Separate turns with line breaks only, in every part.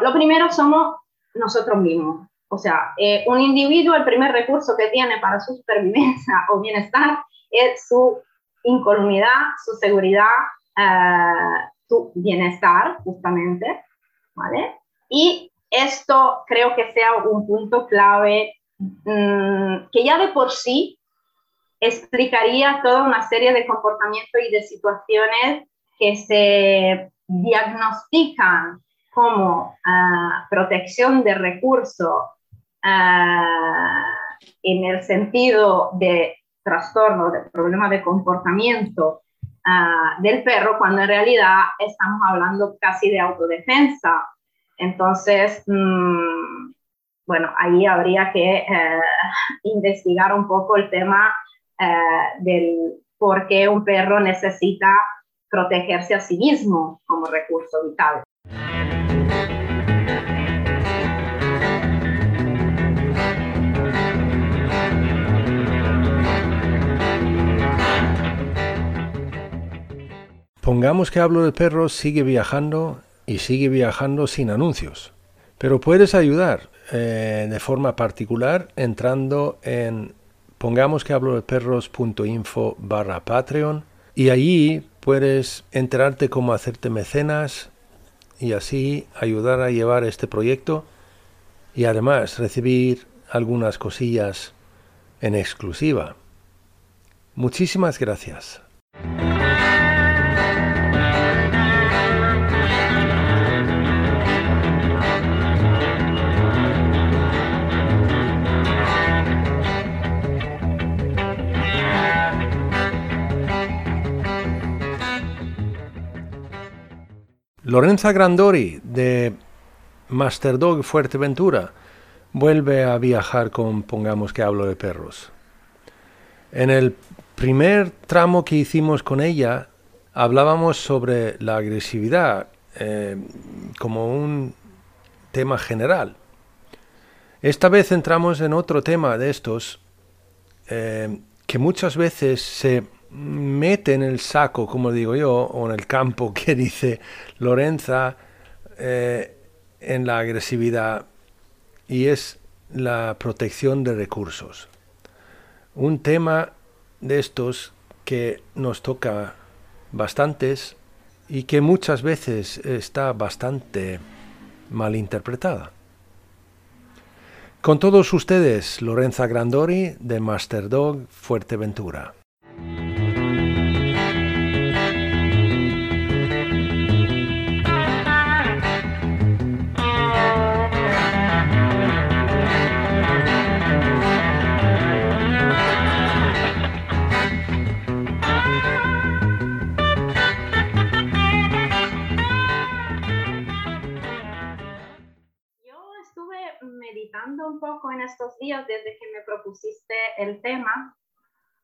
Lo primero somos nosotros mismos. O sea, eh, un individuo, el primer recurso que tiene para su supervivencia o bienestar es su incolumidad, su seguridad, eh, su bienestar, justamente, ¿vale? Y esto creo que sea un punto clave mm, que ya de por sí explicaría toda una serie de comportamientos y de situaciones que se diagnostican como ah, protección de recursos ah, en el sentido de trastorno, de problema de comportamiento ah, del perro, cuando en realidad estamos hablando casi de autodefensa. Entonces, mm, bueno, ahí habría que eh, investigar un poco el tema eh, del por qué un perro necesita protegerse a sí mismo como recurso vital.
Pongamos que hablo del perro sigue viajando y sigue viajando sin anuncios. Pero puedes ayudar eh, de forma particular entrando en pongamos que hablo de perros.info barra Patreon y allí puedes enterarte cómo hacerte mecenas y así ayudar a llevar este proyecto y además recibir algunas cosillas en exclusiva. Muchísimas gracias. Lorenza Grandori de Master Dog Fuerteventura vuelve a viajar con Pongamos que hablo de perros. En el primer tramo que hicimos con ella hablábamos sobre la agresividad eh, como un tema general. Esta vez entramos en otro tema de estos eh, que muchas veces se mete en el saco, como digo yo, o en el campo que dice Lorenza, eh, en la agresividad y es la protección de recursos. Un tema de estos que nos toca bastantes y que muchas veces está bastante mal interpretada. Con todos ustedes, Lorenza Grandori de Master Dog Fuerteventura.
Un poco en estos días desde que me propusiste el tema,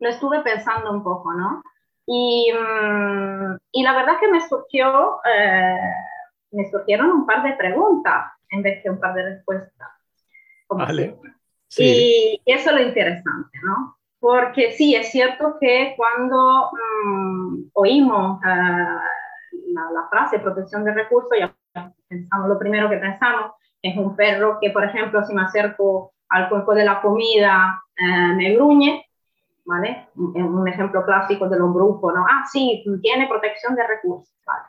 lo estuve pensando un poco, ¿no? Y, mm, y la verdad que me surgió, eh, me surgieron un par de preguntas en vez de un par de respuestas.
Vale.
Sí. Y eso es lo interesante, ¿no? Porque sí, es cierto que cuando mm, oímos eh, la, la, frase protección de recursos, ya pensamos lo primero que pensamos es un perro que, por ejemplo, si me acerco al cuerpo de la comida, eh, me gruñe, ¿vale? Un, ejemplo clásico de los grupos, ¿no? Ah, sí, tiene protección de recursos, ¿vale?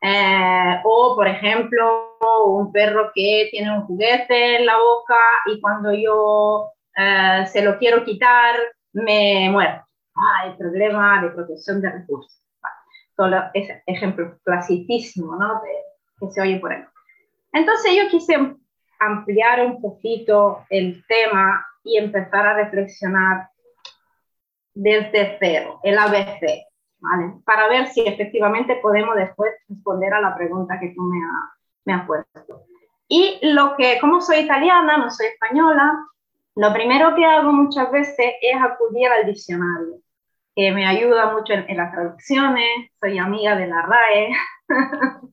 Eh, o, por ejemplo, un perro que tiene un juguete en la boca y cuando yo eh, se lo quiero quitar, me muero. Ah, el problema de protección de recursos. ¿vale? Solo es ejemplo clasiquísimo, ¿no? De, que se oye por ahí. Entonces yo quise ampliar un poquito el tema y empezar a reflexionar desde cero, el ABC, ¿vale? Para ver si efectivamente podemos después responder a la pregunta que tú me, me has puesto. Y lo que, como soy italiana, no soy española, lo primero que hago muchas veces es acudir al diccionario, que me ayuda mucho en, las traducciones, soy amiga de la RAE.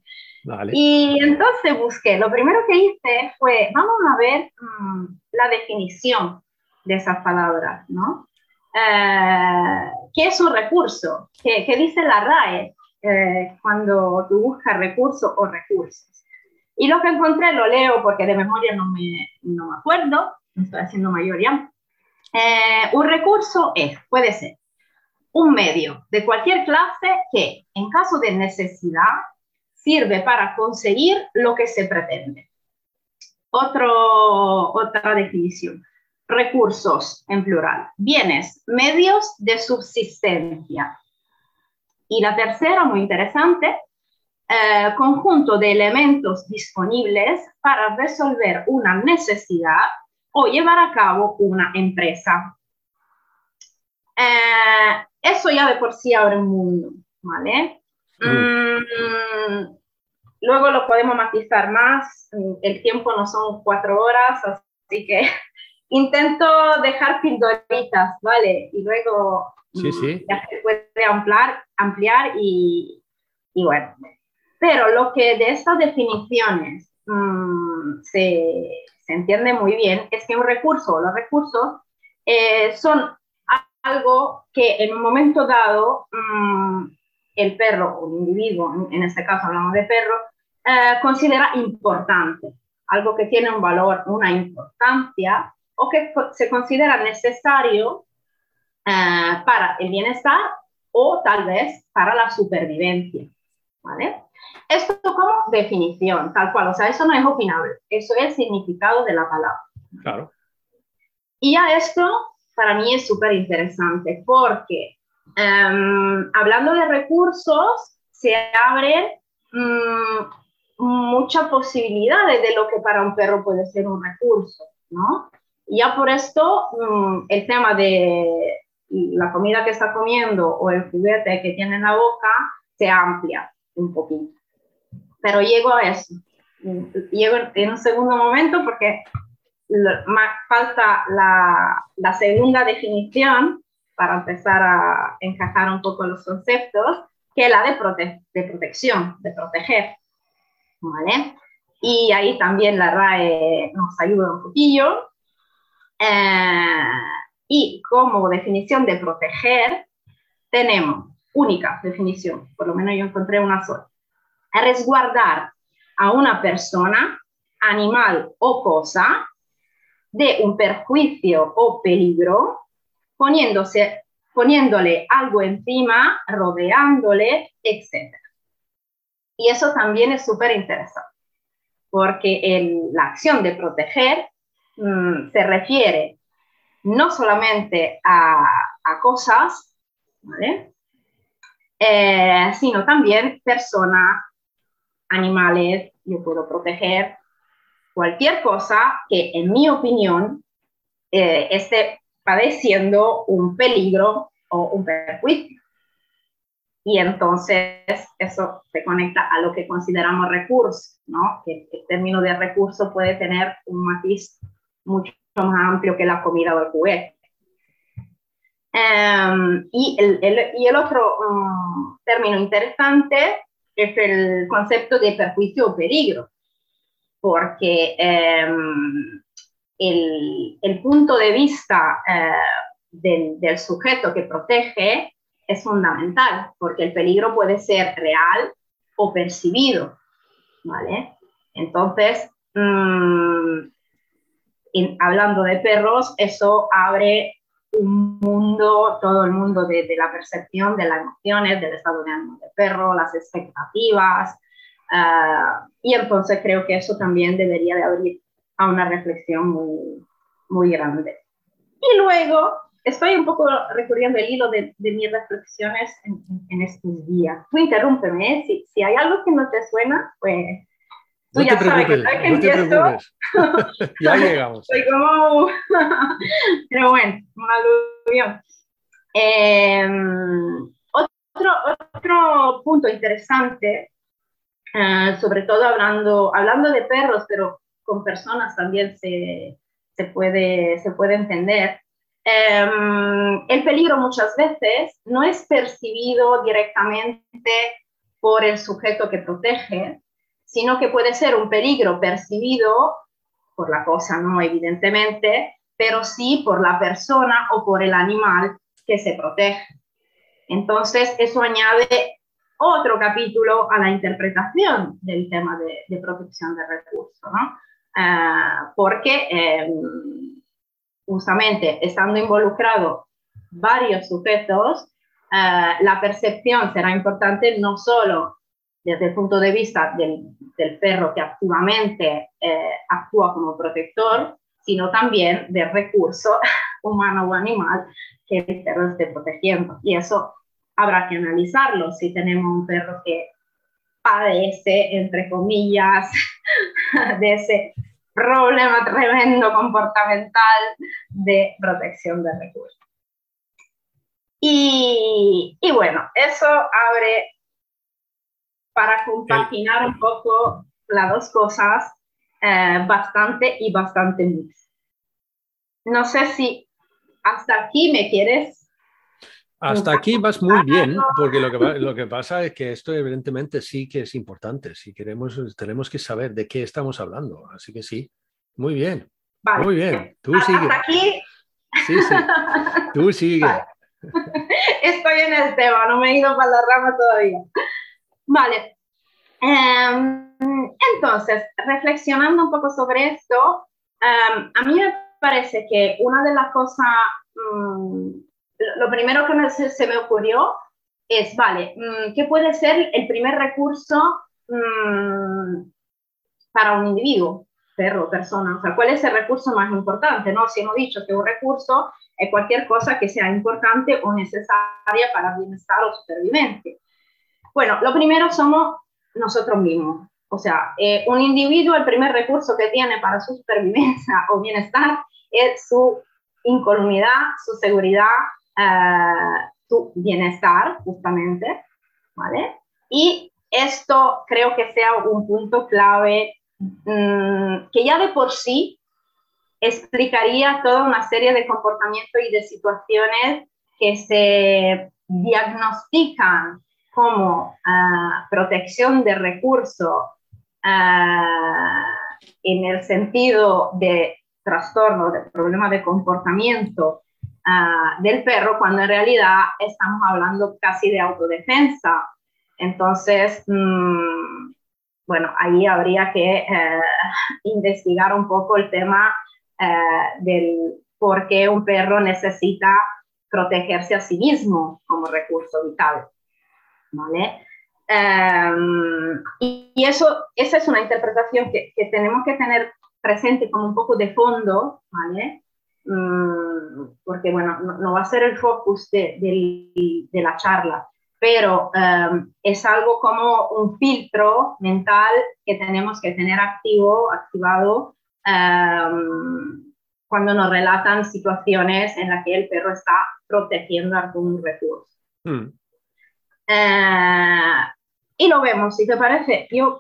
Y entonces busqué, lo primero que hice fue, vamos a ver mm, la definición de esas palabras, ¿no? Eh, ¿Qué es un recurso? ¿Qué, qué dice la RAE eh, cuando tú buscas recursos o recursos? Y lo que encontré lo leo porque de memoria no me, no me acuerdo, me estoy haciendo mayoría. Eh, un recurso es, puede ser un medio de cualquier clase que, en caso de necesidad, sirve para conseguir lo que se pretende. Otro, otra definición. Recursos, en plural. Bienes, medios de subsistencia. Y la tercera, muy interesante, eh, conjunto de elementos disponibles para resolver una necesidad o llevar a cabo una empresa. Eh, eso ya de por sí abre un mundo, ¿vale? Mm. Mm, luego lo podemos matizar más, el tiempo no son cuatro horas, así que intento dejar pildoritas, ¿vale? Y luego
sí, sí.
ya se puede ampliar, ampliar y, y, bueno. Pero lo que de estas definiciones mm, se, se, entiende muy bien es que un recurso los recursos eh, son algo que en un momento dado mm, el perro o el individuo, en este caso hablamos de perro, eh, considera importante, algo que tiene un valor, una importancia o que se considera necesario eh, para el bienestar o tal vez para la supervivencia. ¿Vale? Esto como definición, tal cual, o sea, eso no es opinable, eso es el significado de la palabra.
Claro.
Y a esto para mí es súper interesante porque em, hablando de recursos, se abren mm, muchas posibilidades de lo que para un perro puede ser un recurso, ¿no? Ya por esto mm, el tema de la comida que está comiendo o el juguete que tiene en la boca se amplia un poquito. Pero llego a eso. Llego en un segundo momento porque falta la, la, segunda definición para empezar a encajar un poco los conceptos, que la de, de protección, de proteger. ¿Vale? Y ahí también la RAE nos ayuda un poquillo. Eh, y como definición de proteger, tenemos única definición, por lo menos yo encontré una sola. Resguardar a una persona, animal o cosa de un perjuicio o peligro, poniéndose, poniéndole algo encima, rodeándole, etc. Y eso también es súper interesante, porque la acción de proteger mm, se refiere no solamente a, cosas, eh, sino también personas, animales, yo puedo proteger cualquier cosa que, en mi opinión, eh, esté padeciendo un peligro o un perjuicio. Y entonces eso se conecta a lo que consideramos recurso, ¿no? Que el término de recurso puede tener un matiz mucho más amplio que la comida o el juguete. Em, y, el, otro um, término interesante es el concepto de perjuicio o peligro porque em, el, punto de vista eh, del, sujeto que protege es fundamental, porque el peligro puede ser real o percibido, ¿vale? Entonces, mm, hablando de perros, eso abre un mundo, todo el mundo de, la percepción, de las emociones, del estado de ánimo del perro, las expectativas, Ah, y entonces creo que eso también debería de abrir a una reflexión muy, muy grande. Y luego estoy un poco recurriendo el hilo de, de mis reflexiones en, en, estos días. Tú interrúmpeme, ¿eh? si, si, hay algo que no te suena, pues
tú ya sabes que, que empiezo. ya llegamos.
Soy como, pero bueno, un aluvión. Em, otro, otro punto interesante, eh, sobre todo hablando, hablando de perros, pero con personas también se, se, puede, se puede entender, Em, el peligro muchas veces no es percibido directamente por el sujeto que protege, sino que puede ser un peligro percibido por la cosa, no evidentemente, pero sí por la persona o por el animal que se protege. Entonces, eso añade otro capítulo a la interpretación del tema de, protección de recursos, ¿no? Ah, porque em, justamente estando involucrados varios sujetos, eh, la percepción será importante no solo desde el punto de vista del, perro que activamente eh, actúa como protector, sino también del recurso humano o animal que el perro esté protegiendo. Y eso habrá que analizarlo si tenemos un perro que padece, entre comillas, de ese problema tremendo comportamental de protección de recursos. Y, y bueno, eso abre para compaginar un poco las dos cosas eh, bastante y bastante mix. No sé si hasta aquí me quieres
hasta aquí vas muy bien, porque lo que, lo que pasa es que esto evidentemente sí que es importante. Si queremos, tenemos que saber de qué estamos hablando. Así que sí, muy bien. Muy bien. Tú sigue.
Hasta aquí.
Sí, sí. Tú sigue.
Estoy en el tema, no me he ido para la rama todavía. Vale. Em, entonces, reflexionando un poco sobre esto, em, a mí me parece que una de las cosas mm, lo primero que se, me ocurrió es, vale, mm, ¿qué puede ser el primer recurso mm, para un individuo, perro, persona? O sea, ¿cuál es el recurso más importante? ¿no? Si hemos dicho que un recurso es cualquier cosa que sea importante o necesaria para bienestar o supervivencia. Bueno, lo primero somos nosotros mismos. O sea, eh, un individuo, el primer recurso que tiene para su supervivencia o bienestar es su incolumidad, su seguridad, tu bienestar, justamente, ¿vale? Y esto creo que sea un punto clave mm, que ya de por sí explicaría toda una serie de comportamientos y de situaciones que se diagnostican como ah, protección de recursos ah, en el sentido de trastorno, de problema de comportamiento Ah, del perro cuando en realidad estamos hablando casi de autodefensa. Entonces, mm, bueno, ahí habría que eh, investigar un poco el tema eh, del por qué un perro necesita protegerse a sí mismo como recurso vital. ¿Vale? Em, y, eso, esa es una interpretación que, que, tenemos que tener presente como un poco de fondo, ¿vale? Mm, porque bueno, no, va a ser el focus de, la charla, pero em, es algo como un filtro mental que tenemos que tener activo, activado em, cuando nos relatan situaciones en las que el perro está protegiendo algún recurso. Hmm. Eh, y lo vemos, si te parece, yo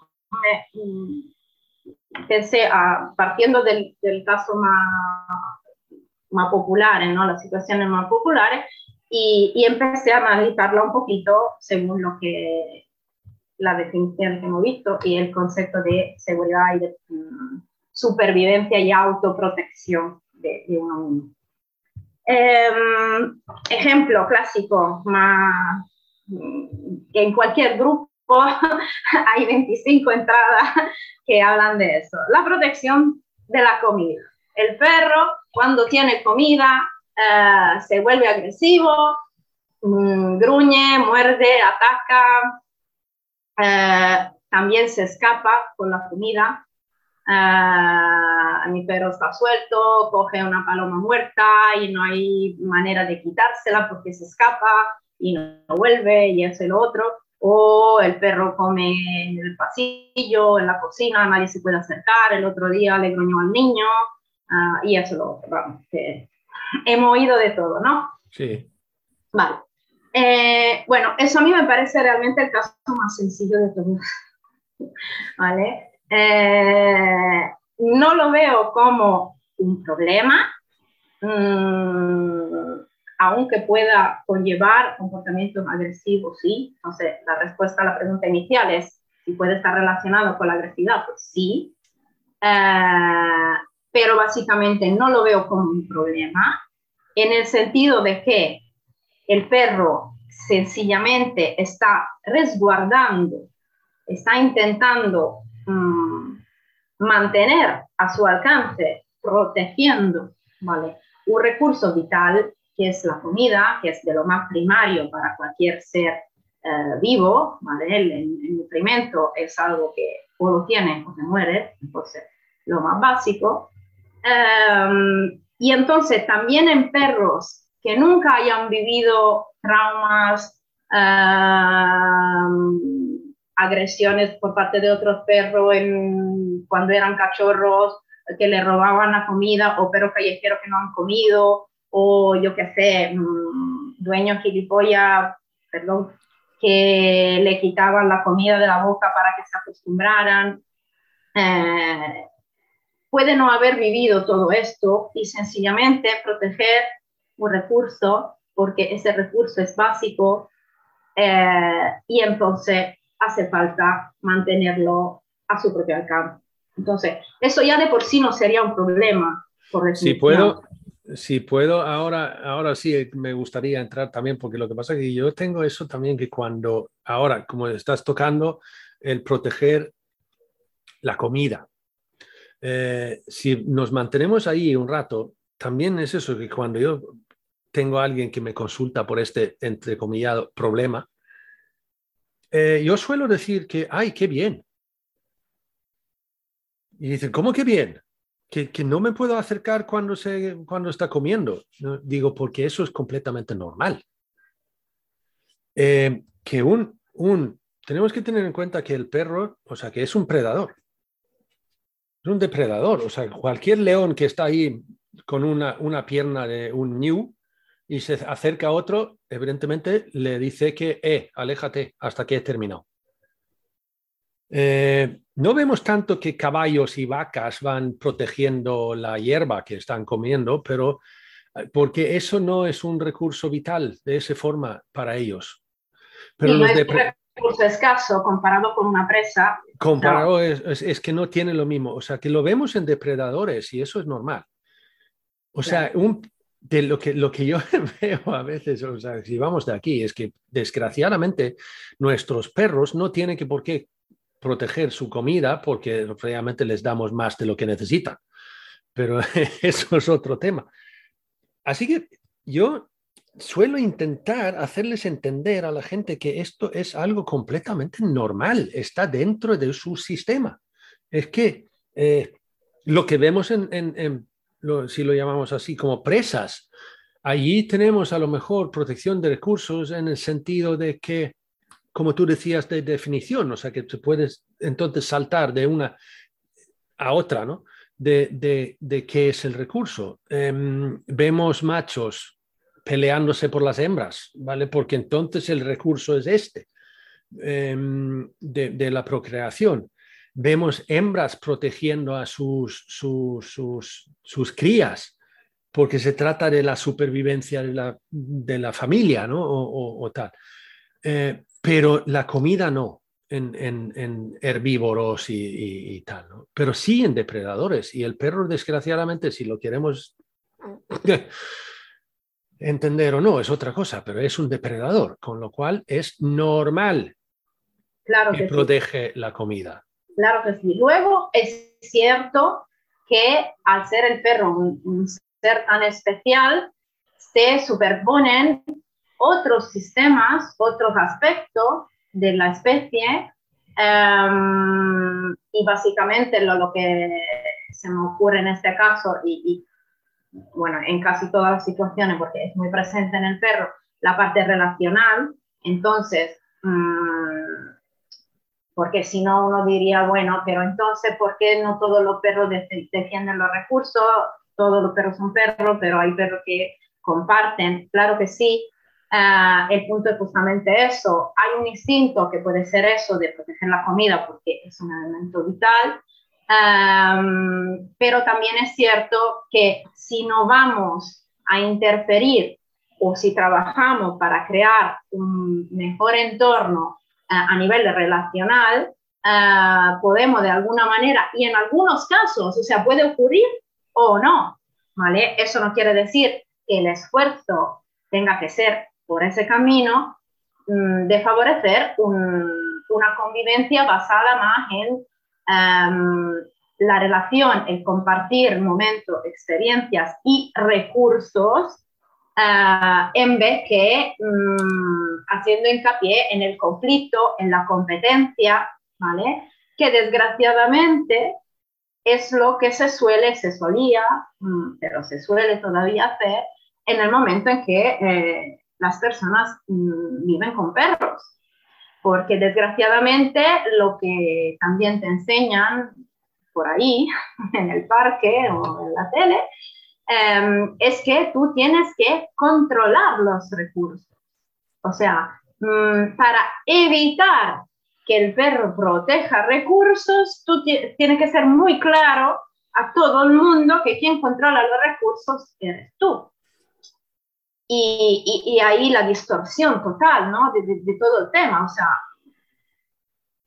mm, pensé, a, partiendo del, del, caso más, más populares, ¿no? las situaciones más populares, y, y, empecé a analizarla un poquito según lo que la definición que hemos visto y el concepto de seguridad y de mm, supervivencia y autoprotección de, de uno mismo. Em, ejemplo clásico, más, mm, que en cualquier grupo hay 25 entradas que hablan de eso. La protección de la comida. El perro cuando tiene comida eh, se vuelve agresivo, mm, gruñe, muerde, ataca, eh, también se escapa con la comida. Uh, mi perro está suelto, coge una paloma muerta y no hay manera de quitársela porque se escapa y no vuelve y hace lo otro. O el perro come en el pasillo, en la cocina, nadie se puede acercar. El otro día le gruñó al niño, Ah, y eso lo vamos, que hemos oído de todo, ¿no?
Sí.
Vale. Eh, bueno, eso a mí me parece realmente el caso más sencillo de todos. ¿Vale? Eh, no lo veo como un problema, mm, aunque pueda conllevar comportamientos agresivos, sí. Entonces, la respuesta a la pregunta inicial es si puede estar relacionado con la agresividad, pues sí. Eh, pero básicamente no lo veo como un problema, en el sentido de que el perro sencillamente está resguardando, está intentando mm, mantener a su alcance, protegiendo ¿vale? un recurso vital que es la comida, que es de lo más primario para cualquier ser eh, vivo, ¿vale? el, el, nutrimento es algo que o lo tiene o se muere, entonces lo más básico. Um, y entonces también en perros que nunca hayan vivido traumas, um, agresiones por parte de otros perros en, cuando eran cachorros, que le robaban la comida, o perros callejeros que no han comido, o yo qué sé, um, dueños gilipollas, perdón, que le quitaban la comida de la boca para que se acostumbraran. Eh, puede no haber vivido todo esto y sencillamente proteger un recurso porque ese recurso es básico eh, y entonces hace falta mantenerlo a su propio alcance. Entonces, eso ya de por sí no sería un problema. Por
si puedo, si puedo, ahora, ahora sí me gustaría entrar también, porque lo que pasa es que yo tengo eso también que cuando, ahora, como estás tocando, el proteger la comida, eh, si nos mantenemos ahí un rato, también es eso, que cuando yo tengo a alguien que me consulta por este, entrecomillado, problema, eh, yo suelo decir que, ay, qué bien. Y dicen, ¿cómo que bien? Que, que, no me puedo acercar cuando, se, cuando está comiendo. Digo, porque eso es completamente normal. Eh, que un, un, tenemos que tener en cuenta que el perro, o sea, que es un predador es un depredador. O sea, cualquier león que está ahí con una, una pierna de un new y se acerca a otro, evidentemente le dice que, eh, aléjate hasta que he terminado. Eh, no vemos tanto que caballos y vacas van protegiendo la hierba que están comiendo, pero eh, porque eso no es un recurso vital de esa forma para ellos.
Pero los recurso escaso comparado con una presa.
Comparado es, que no tiene lo mismo. O sea, que lo vemos en depredadores y eso es normal. O sea, un, de lo que, lo que yo veo a veces, o sea, si vamos de aquí, es que desgraciadamente nuestros perros no tienen que por qué proteger su comida porque realmente les damos más de lo que necesitan. Pero eso es otro tema. Así que yo suelo intentar hacerles entender a la gente que esto es algo completamente normal, está dentro de su sistema. Es que eh, lo que vemos en, si lo llamamos así, como presas, allí tenemos a lo mejor protección de recursos en el sentido de que, como tú decías, de definición, o sea, que te puedes entonces saltar de una a otra, ¿no? De, de, qué es el recurso. Em, vemos machos peleándose por las hembras, ¿vale? Porque entonces el recurso es este em, de, la procreación. Vemos hembras protegiendo a sus, sus, sus, crías, porque se trata de la supervivencia de la, de la familia, ¿no? O, tal. Eh, pero la comida no, en, en, herbívoros y, y, tal, ¿no? Pero sí en depredadores. Y el perro, desgraciadamente, si lo queremos entender o no es otra cosa, pero es un depredador, con lo cual es normal
claro
que, protege la comida.
Claro que sí. Luego es cierto que al ser el perro un, ser tan especial, se superponen otros sistemas, otros aspectos de la especie em, y básicamente lo, lo, que se me ocurre en este caso y, y bueno, en casi todas las situaciones, porque es muy presente en el perro, la parte relacional. Entonces, mmm, porque si no uno diría, bueno, pero entonces, ¿por qué no todos los perros defienden los recursos? Todos los perros son perros, pero hay perros que comparten. Claro que sí, Ah, el punto es justamente eso. Hay un instinto que puede ser eso de proteger la comida porque es un elemento vital, pero también es cierto que si no vamos a interferir o si trabajamos para crear un mejor entorno ah, a nivel relacional, ah, podemos de alguna manera, y en algunos casos, o sea, puede ocurrir o no, ¿vale? Eso no quiere decir que el esfuerzo tenga que ser por ese camino mm, de favorecer una convivencia basada más en em, la relación, el compartir momentos, experiencias y recursos eh, en vez que mm, haciendo hincapié en el conflicto, en la competencia, ¿vale? Que desgraciadamente es lo que se suele, se solía, mm, pero se suele todavía hacer en el momento en que eh, las personas mm, viven con perros, porque desgraciadamente lo que también te enseñan por ahí, en el parque o en la tele, em, es que tú tienes que controlar los recursos. O sea, mm, para evitar que el perro proteja recursos, tú tienes que ser muy claro a todo el mundo que quien controla los recursos eres tú. Y, ahí la distorsión total, ¿no? De, de, todo el tema, o sea,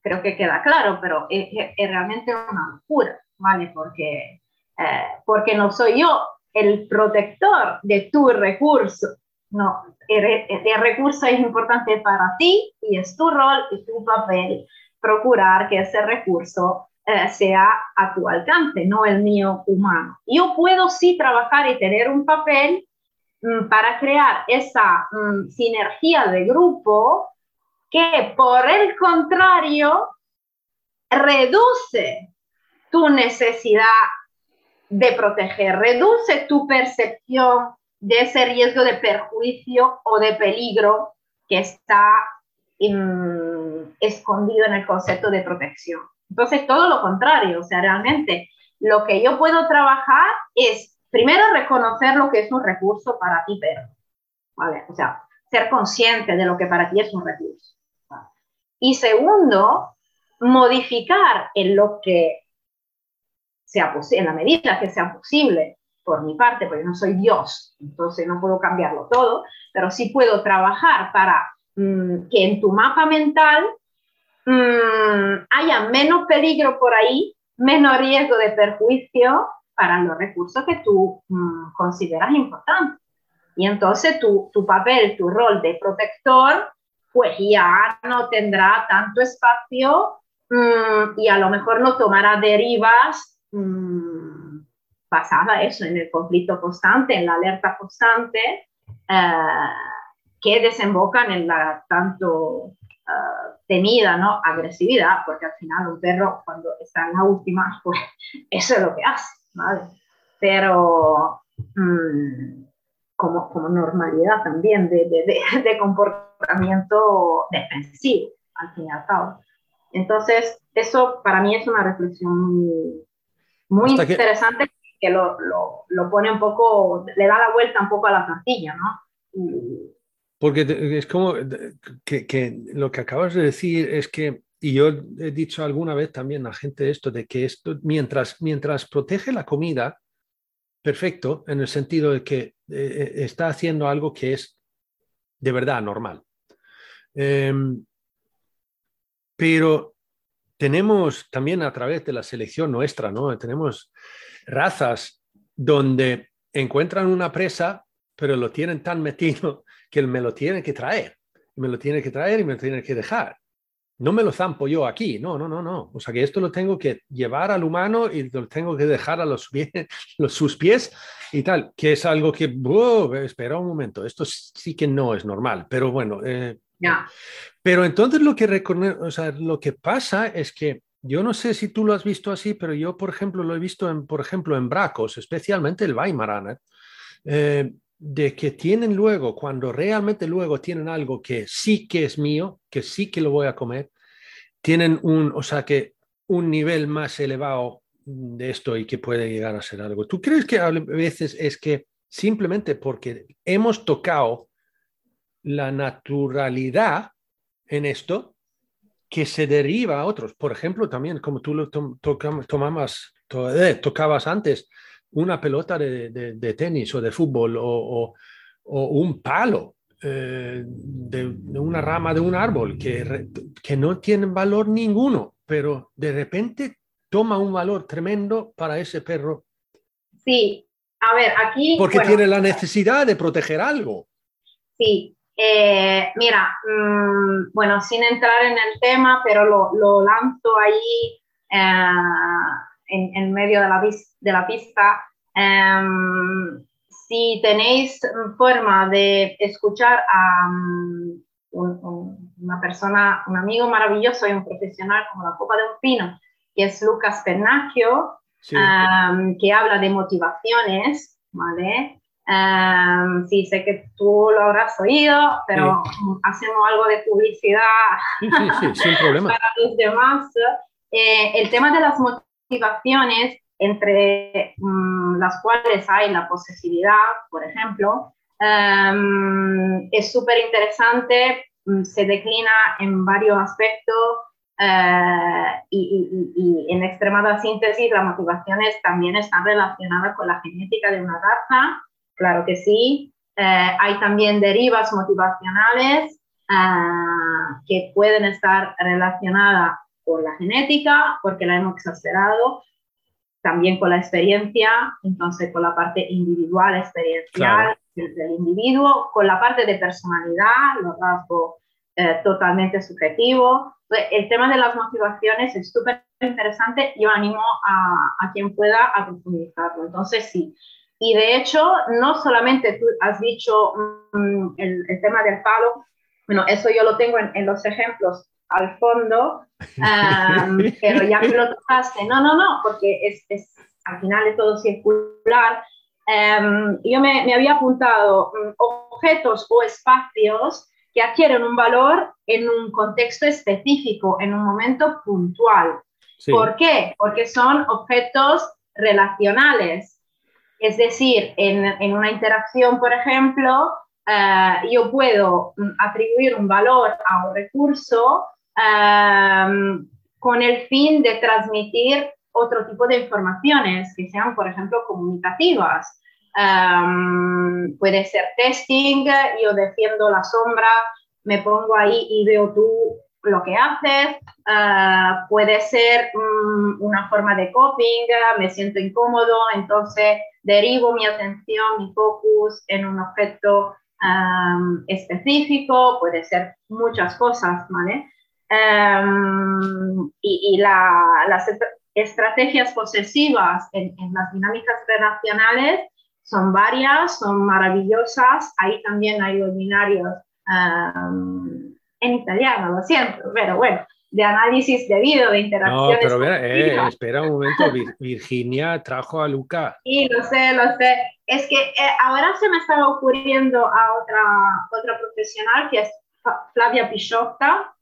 creo que queda claro, pero es, es realmente una locura, ¿vale? Porque, eh, porque no soy yo el protector de tu recurso, no, el, el, recurso es importante para ti y es tu rol y tu papel procurar que ese recurso eh, sea a tu alcance, no el mío humano. Yo puedo sí trabajar y tener un papel Mm, para crear esa mm, sinergia de grupo que por el contrario reduce tu necesidad de proteger, reduce tu percepción de ese riesgo de perjuicio o de peligro que está mm, escondido en el concepto de protección. Entonces, todo lo contrario, o sea, realmente lo que yo puedo trabajar es primero reconocer lo que es un recurso para ti, pero, ¿vale? O sea, ser consciente de lo que para ti es un recurso. Y segundo, modificar en lo que sea posible, en la medida que sea posible, por mi parte, porque no soy Dios, entonces no puedo cambiarlo todo, pero sí puedo trabajar para mm, que en tu mapa mental mm, haya menos peligro por ahí, menos riesgo de perjuicio para los recursos que tú mm, consideras importantes. Y entonces tu, tu, papel, tu rol de protector, pues ya no tendrá tanto espacio mm, y a lo mejor no tomará derivas mmm, basadas eso, en el conflicto constante, en la alerta constante, eh, que desembocan en la tanto uh, temida ¿no? agresividad, porque al final un perro cuando está en la última, pues eso es lo que hace. Pero mm, como, como, normalidad también de, de, de, comportamiento defensivo, al fin y al cabo. Entonces, eso para mí es una reflexión muy, interesante que, lo, lo, lo, pone un poco, le da la vuelta un poco a la tortilla, ¿no?
Porque es como que, que, lo que acabas de decir es que y yo he dicho alguna vez también a gente esto, de que esto, mientras, mientras protege la comida, perfecto, en el sentido de que eh, eh, está haciendo algo que es de verdad normal. Em, pero tenemos también a través de la selección nuestra, ¿no? Tenemos razas donde encuentran una presa, pero lo tienen tan metido que me lo tienen que traer. Me lo tienen que traer y me lo tienen que dejar no me lo zampo yo aquí, no, no, no, no. O sea que esto lo tengo que llevar al humano y lo tengo que dejar a los, los sus pies y tal, que es algo que, espera un momento, esto sí que no es normal, pero bueno. Eh, pero entonces lo que, o sea, lo que pasa es que yo no sé si tú lo has visto así, pero yo, por ejemplo, lo he visto, en, por ejemplo, en Bracos, especialmente el Weimaraner, eh, de que tienen luego, cuando realmente luego tienen algo que sí que es mío, que sí que lo voy a comer, tienen un, o sea, que un nivel más elevado de esto y que puede llegar a ser algo. ¿Tú crees que a veces es que simplemente porque hemos tocado la naturalidad en esto que se deriva a otros. Por ejemplo, también como tú lo tomabas, eh, tocabas antes, una pelota de, tenis o de fútbol o, un palo eh, de, una rama de un árbol que, que no tiene valor ninguno, pero de repente toma un valor tremendo para ese perro.
Sí, a ver, aquí...
Porque tiene la necesidad de proteger algo.
Sí, eh, mira, mm, bueno, sin entrar en el tema, pero lo, lanzo ahí eh, en, medio de la, de la pista. Em, si tenéis forma de escuchar a mm, una persona, un amigo maravilloso y un profesional como la Copa de un Pino, que es Lucas Pernacchio, em, que habla de motivaciones, ¿vale? Um, sí, sé que tú lo habrás oído, pero hacemos algo de publicidad
sin problema.
para los demás. Eh, el tema de las motivaciones, entre mm, las cuales hay la posesividad, por ejemplo, em, es súper interesante, mm, se declina en varios aspectos eh, y, y, en extremada síntesis, las motivaciones también están relacionadas con la genética de una raza Claro que sí. Eh, hay también derivas motivacionales eh, que pueden estar relacionadas con la genética, porque la hemos exagerado, también con la experiencia, entonces con la parte individual, experiencial del, individuo, con la parte de personalidad, los rasgos eh, totalmente subjetivos. El tema de las motivaciones es súper interesante, yo animo a, a, quien pueda a profundizarlo. Entonces, sí, y de hecho, no solamente tú has dicho mm, el, tema del palo, bueno, eso yo lo tengo en, los ejemplos al fondo, pero ya que lo tocaste, no, no, no, porque es, es al final es todo circular. Em, yo me, me, había apuntado mm, objetos o espacios que adquieren un valor en un contexto específico, en un momento puntual. ¿Por qué? Porque son objetos relacionales. Es decir, en, una interacción, por ejemplo, eh, yo puedo mm, atribuir un valor a un recurso con el fin de transmitir otro tipo de informaciones que sean, por ejemplo, comunicativas. Puede ser testing, yo defiendo la sombra, me pongo ahí y veo tú lo que haces, eh, puede ser mm, una forma de coping, me siento incómodo, entonces derivo mi atención, mi focus en un objeto específico, puede ser muchas cosas, ¿vale? Y, las estrategias posesivas en, las dinámicas relacionales son varias, son maravillosas, ahí también hay los binarios en italiano, lo siento, pero bueno, de análisis debido, de interacciones.
No, pero eh, espera un momento, Virginia trajo a Luca.
Sí, lo sé, lo sé. Es que eh, ahora se me estaba ocurriendo a otra, otra profesional que es Flavia Pichotta.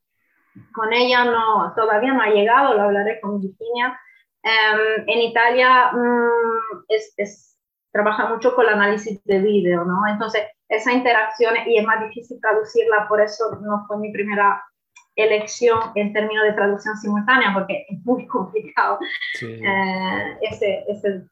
Con ella no, todavía no ha llegado, lo hablaré con Virginia. Em, en Italia mm, es, es, trabaja mucho con el análisis de vídeo, ¿no? Entonces, esa interacción, y es más difícil traducirla, por eso no fue mi primera elección en términos de traducción simultánea, porque es muy complicado eh, ese, ese,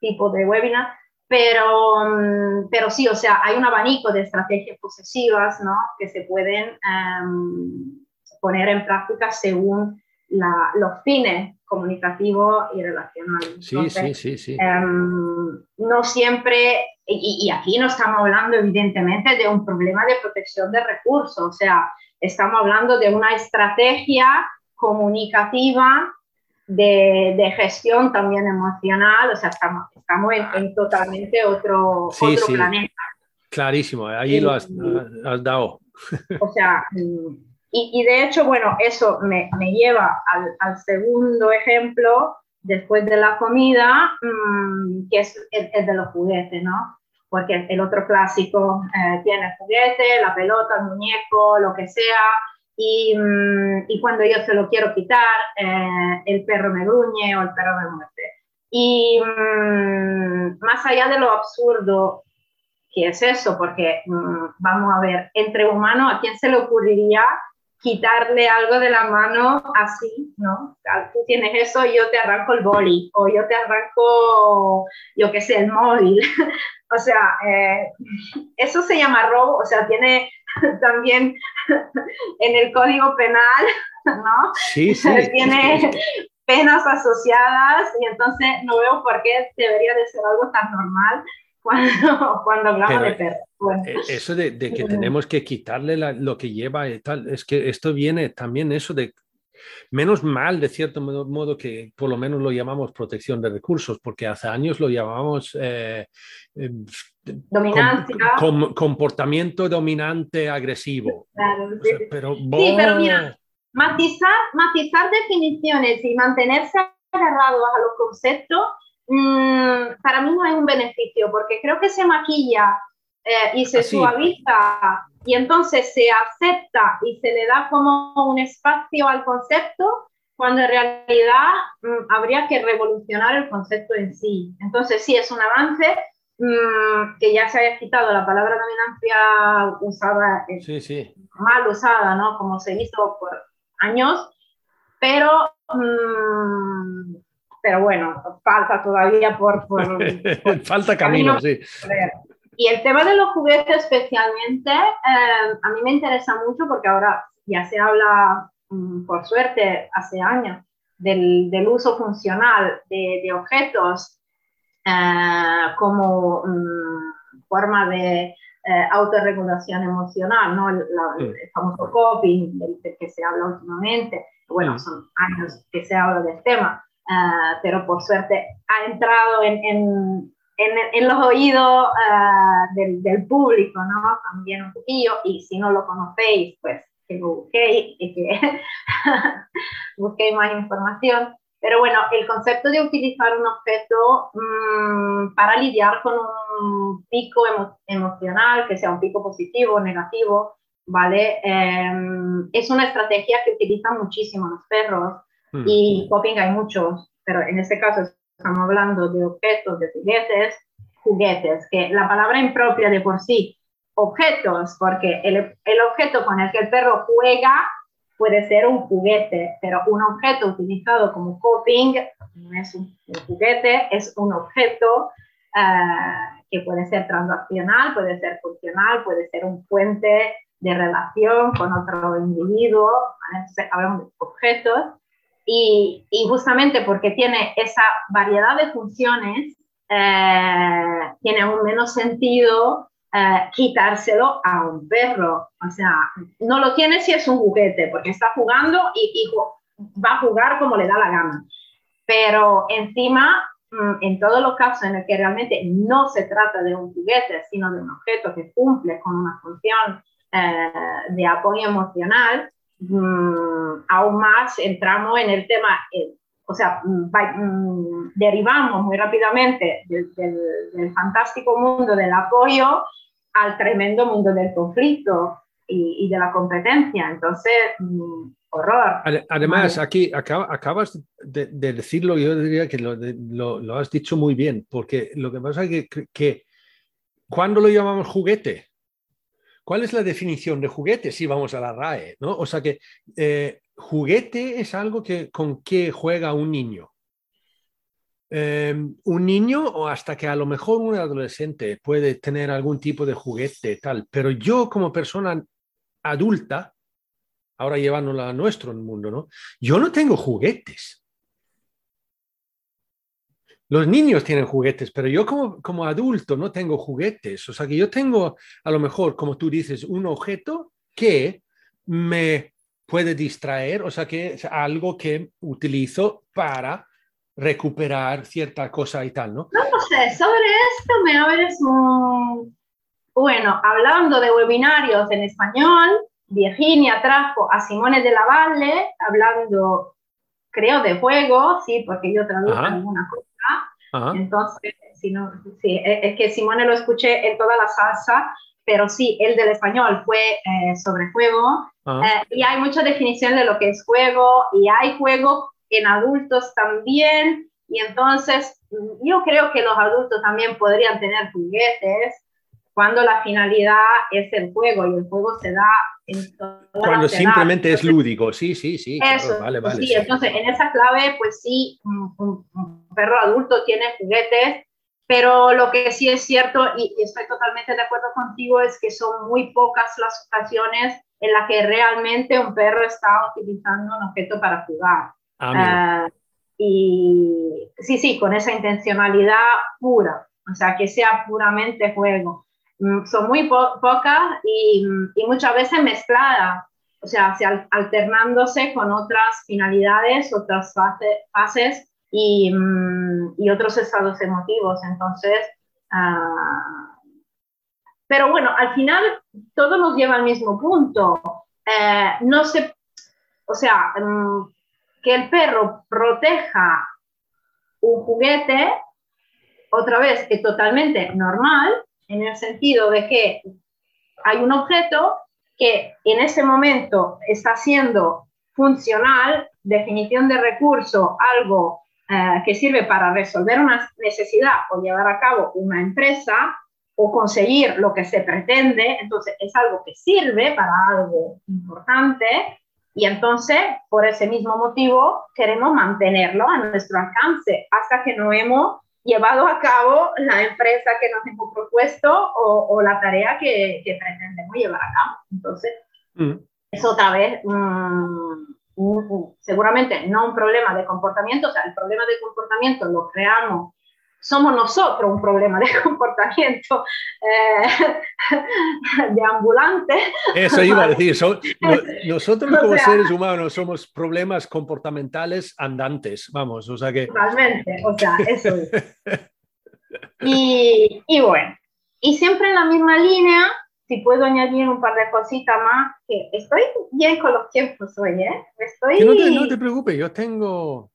tipo de webinar. Pero, mm, pero sí, o sea, hay un abanico de estrategias posesivas ¿no? que se pueden em, poner en práctica según la, los fines comunicativos y relacionales.
Sí, sí, sí, sí.
Em, no siempre, y, y, aquí no estamos hablando evidentemente de un problema de protección de recursos, o sea, Estamos hablando de una estrategia comunicativa de, gestión también emocional, o sea, estamos, estamos en, totalmente otro, otro planeta.
Clarísimo, ahí lo has, dado.
O sea, y, de hecho, bueno, eso me, lleva al, segundo ejemplo, después de la comida, mm, que es el, de los juguetes, ¿no? porque el otro clásico eh, tiene el juguete, la pelota, el muñeco, lo que sea, y, mm, y cuando yo se lo quiero quitar, eh, el perro me gruñe o el perro me muerde. Y mm, más allá de lo absurdo qué es eso, porque mm, vamos a ver, entre humanos, ¿a quién se le ocurriría quitarle algo de la mano así, ¿no? Tú tienes eso yo te arranco el boli, o yo te arranco, yo qué sé, el móvil. o sea, eh, eso se llama robo, o sea, tiene también en el código penal, ¿no?
Sí, sí.
tiene penas asociadas y entonces no veo por qué debería de ser algo tan normal cuando, cuando hablamos de perros.
Eh, eso de, que tenemos que quitarle lo que lleva y tal, es que esto viene también eso de menos mal de cierto modo, que por lo menos lo llamamos protección de recursos, porque hace años lo llamamos eh,
eh, dominancia.
comportamiento dominante agresivo.
sí. pero, sí, pero mira, matizar, matizar definiciones y mantenerse agarrado a los conceptos Mm, para mí no hay un beneficio, porque creo que se maquilla eh, y se suaviza y entonces se acepta y se le da como un espacio al concepto, cuando en realidad mm, habría que revolucionar el concepto en sí. Entonces sí, es un avance mm, que ya se haya quitado la palabra dominancia usada,
sí,
mal usada, ¿no? Como se hizo por años, pero pero bueno, falta todavía por...
falta camino, sí.
Y el tema de los juguetes especialmente, eh, a mí me interesa mucho porque ahora ya se habla, mm, por suerte, hace años, del, del uso funcional de, de objetos eh, como mm, forma de eh, autorregulación emocional, ¿no? El, famoso coping del, que se habla últimamente. Bueno, son años que se habla del tema. Ah, pero por suerte ha entrado en, en, en, los oídos ah, del, del, público, ¿no? También un poquillo, y si no lo conocéis, pues que lo busquéis y que busquéis más información. Pero bueno, el concepto de utilizar un objeto mmm, para lidiar con un pico emocional, que sea un pico positivo o negativo, ¿vale? Eh, es una estrategia que utilizan muchísimo los perros Mm. Y coping hay muchos, pero en este caso estamos hablando de objetos, de juguetes, juguetes, que la palabra impropia de por sí, objetos, porque el, el objeto con el que el perro juega puede ser un juguete, pero un objeto utilizado como coping no es un, juguete, es un objeto uh, que puede ser transaccional, puede ser funcional, puede ser un puente de relación con otro individuo, hablamos de objetos, y, justamente porque tiene esa variedad de funciones, eh, tiene aún menos sentido eh, quitárselo a un perro. O sea, no lo tiene si es un juguete, porque está jugando y, va a jugar como le da la gana. Pero encima, mm, en todos los casos en los que realmente no se trata de un juguete, sino de un objeto que cumple con una función eh, de apoyo emocional, Mm, aún más entramos en el tema, eh, o sea, mm, mm, derivamos muy rápidamente del, fantástico mundo del apoyo al tremendo mundo del conflicto y, de la competencia. Entonces, horror.
Además, aquí acabas de, decirlo, yo diría que lo, lo, has dicho muy bien, porque lo que pasa es que, que cuando lo llamamos juguete, ¿Cuál es la definición de juguete si vamos a la RAE? ¿no? O sea que eh, juguete es algo que, con que juega un niño. Em, un niño o hasta que a lo mejor un adolescente puede tener algún tipo de juguete tal, pero yo como persona adulta, ahora llevándolo a nuestro mundo, ¿no? Yo no tengo juguetes. Los niños tienen juguetes, pero yo como, como adulto no tengo juguetes. O sea que yo tengo, a lo mejor, como tú dices, un objeto que me puede distraer, o sea que es algo que utilizo para recuperar cierta cosa y tal, ¿no?
No, sé, sobre esto me abres un... Bueno, hablando de webinarios en español, Virginia trajo a Simone de la Valle hablando, creo, de juego, sí, porque yo traduzco alguna cosa entonces, si no, sí, e, es que Simone lo escuché en toda la salsa, pero sí, el del español fue eh, sobre juego. Eh, y hay mucha definición de lo que es juego y hay juego en adultos también. Y entonces yo creo que los adultos también podrían tener juguetes, cuando la finalidad es el juego y el juego se da en
Cuando simplemente es lúdico, sí, sí, sí.
Eso, vale, vale, sí, entonces en esa clave, pues sí, un, perro adulto tiene juguetes, pero lo que sí es cierto, y, estoy totalmente de acuerdo contigo, es que son muy pocas las ocasiones en las que realmente un perro está utilizando un objeto para jugar. Ah, y sí, sí, con esa intencionalidad pura, o sea, que sea puramente juego. Mm, son muy pocas y, muchas veces mezcladas, o sea, alternándose con otras finalidades, otras fases y, mm, y, otros estados emotivos. Entonces, ah, pero bueno, al final todo nos lleva al mismo punto. Eh, no se, o sea, mm, que el perro proteja un juguete, otra vez, es totalmente normal, en el sentido de que hay un objeto que en ese momento está siendo funcional, definición de recurso, algo eh, que sirve para resolver una necesidad o llevar a cabo una empresa o conseguir lo que se pretende, entonces es algo que sirve para algo importante y entonces, por ese mismo motivo, queremos mantenerlo a nuestro alcance hasta que no hemos llevado a cabo la empresa que nos hemos propuesto o, la tarea que, pretendemos llevar a cabo. Entonces, mm. es otra vez, seguramente no un problema de comportamiento, o sea, el problema de comportamiento lo creamos somos nosotros un problema de comportamiento eh, de ambulante.
Eso iba a decir, nosotros como seres humanos somos problemas comportamentales andantes, vamos, o sea que...
Totalmente, o sea, eso es. Y, y bueno, y siempre en la misma línea, si puedo añadir un par de cositas más, que estoy bien con los tiempos hoy, ¿eh? Estoy...
no, te, no te preocupes, yo tengo...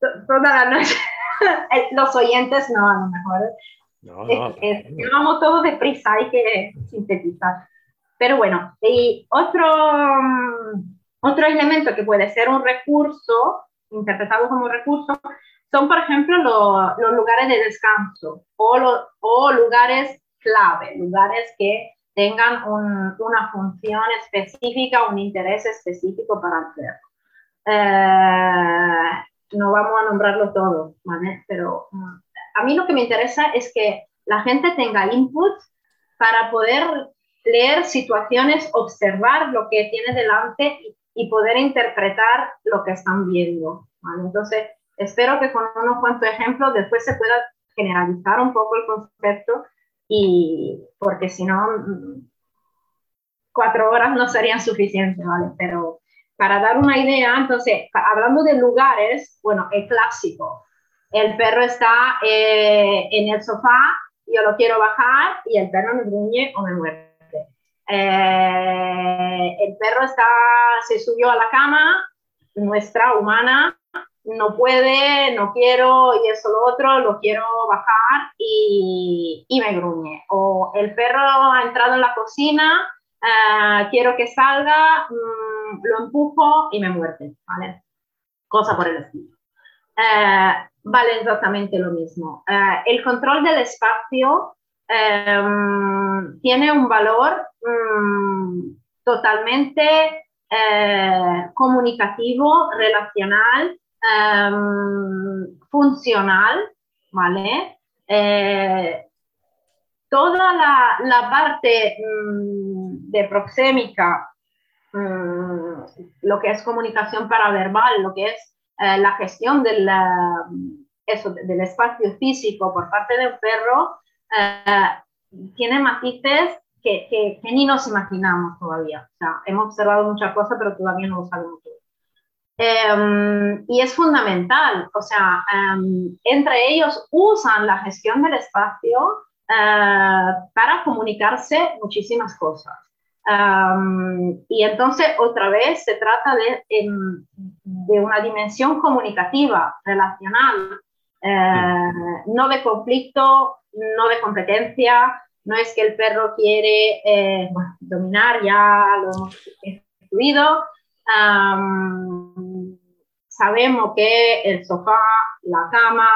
Toda la noche. Eh, los oyentes no, a lo mejor. No, no, vamos todos deprisa, hay que sintetizar. Pero bueno, y otro, mm, otro elemento que puede ser un recurso, interpretado como recurso, son, por ejemplo, los lugares de descanso o, o lugares clave, lugares que tengan una función específica, un interés específico para el perro. Eh, no vamos a nombrarlo todo, ¿vale? Pero mm, a mí lo que me interesa es que la gente tenga input para poder leer situaciones, observar lo que tiene delante y, poder interpretar lo que están viendo. ¿vale? Entonces, espero que con unos cuantos ejemplos después se pueda generalizar un poco el concepto y porque si no, mm, cuatro horas no serían suficientes, ¿vale? Pero para dar una idea, entonces, hablando de lugares, bueno, el clásico. El perro está eh, en el sofá, yo lo quiero bajar y el perro me gruñe o me muerde. Eh, el perro está, se subió a la cama, nuestra humana, no puede, no quiero y eso lo otro, lo quiero bajar y, y me gruñe. O el perro ha entrado en la cocina, Ah, quiero que salga, mm, lo empujo y me muerde, ¿vale? Cosa por el estilo. Eh, vale exactamente lo mismo. Eh, el control del espacio em, tiene un valor mm, totalmente eh, comunicativo, relacional, em, funcional, ¿vale? Toda la, la parte mm, de proxémica, mm, lo que es comunicación paraverbal, lo que es eh, la gestión del, eso, del espacio físico por parte de un perro, eh, tiene matices que, que, ni nos imaginamos todavía. O sea, hemos observado muchas cosas, pero todavía no lo sabemos todo. Em, y es fundamental, o sea, em, entre ellos usan la gestión del espacio eh, para comunicarse muchísimas cosas. y entonces, otra vez, se trata de, em, de una dimensión comunicativa, relacional, eh, no de conflicto, no de competencia, no es que el perro quiere eh, dominar, ya lo hemos excluido. sabemos que el sofá, la cama,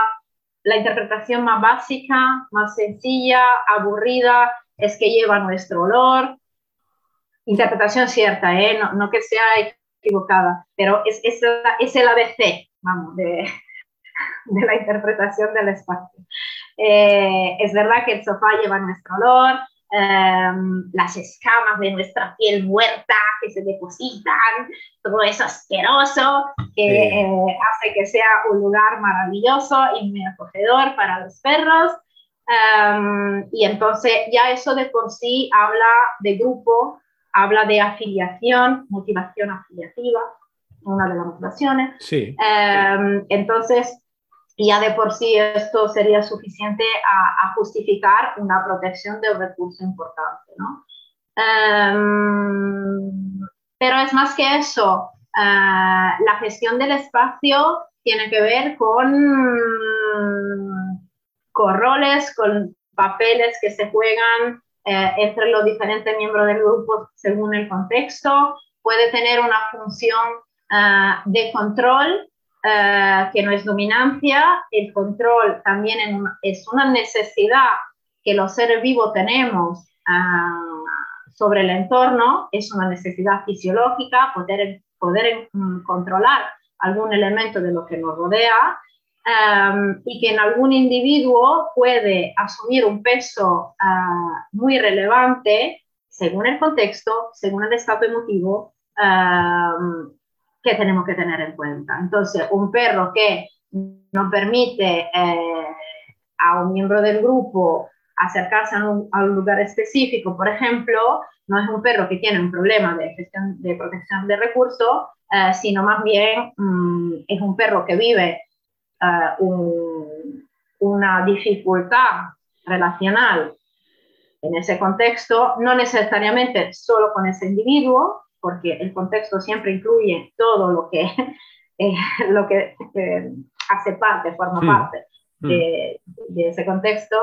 la interpretación más básica, más sencilla, aburrida, es que lleva nuestro olor. Interpretación cierta, ¿eh? no, no que sea equivocada, pero es, es, es el ABC, vamos, de, la interpretación del espacio. Eh, es verdad que el sofá lleva nuestro olor, em, las escamas de nuestra piel muerta que se depositan, todo eso asqueroso que eh, hace que sea un lugar maravilloso y muy acogedor para los perros. Em, y entonces ya eso de por sí habla de grupo, habla de afiliación, motivación afiliativa, una de las motivaciones.
Sí.
Em, entonces, ya de por sí esto sería suficiente a, justificar una protección de un recurso importante, ¿no? Em, pero es más que eso. Eh, la gestión del espacio tiene que ver con, con roles, con papeles que se juegan eh, entre los diferentes miembros del grupo según el contexto. Puede tener una función eh, de control eh, que no es dominancia, el control también es una necesidad que los seres vivos tenemos uh, sobre el entorno, es una necesidad fisiológica, poder, poder mm, controlar algún elemento de lo que nos rodea um, y que en algún individuo puede asumir un peso uh, muy relevante según el contexto, según el estado emotivo, uh, que tenemos que tener en cuenta. Entonces, un perro que no permite eh, a un miembro del grupo acercarse a un, lugar específico, por ejemplo, no es un perro que tiene un problema de, gestión, de protección de recursos, eh, sino más bien mm, es un perro que vive eh, una dificultad relacional en ese contexto, no necesariamente solo con ese individuo, porque el contexto siempre incluye todo lo que, eh, lo que eh, hace parte, forma hmm. parte hmm. de, de, ese contexto.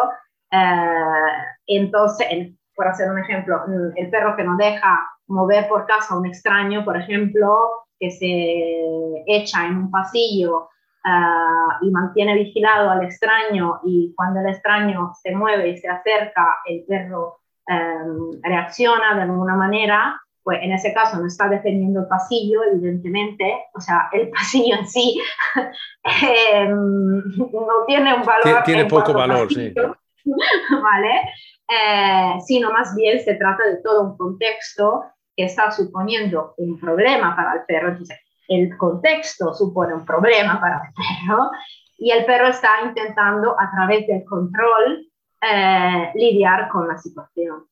Eh, entonces, por hacer un ejemplo, el perro que no deja mover por casa a un extraño, por ejemplo, que se echa en un pasillo y mantiene vigilado al extraño y cuando el extraño se mueve y se acerca, el perro reacciona de alguna manera, pues en ese caso no está defendiendo el pasillo, evidentemente, o sea, el pasillo en sí em, no tiene un valor.
Tiene, poco valor, sí.
¿Vale? Eh, sino más bien se trata de todo un contexto que está suponiendo un problema para el perro. Entonces, el contexto supone un problema para el perro y el perro está intentando a través del control eh, lidiar con la situación.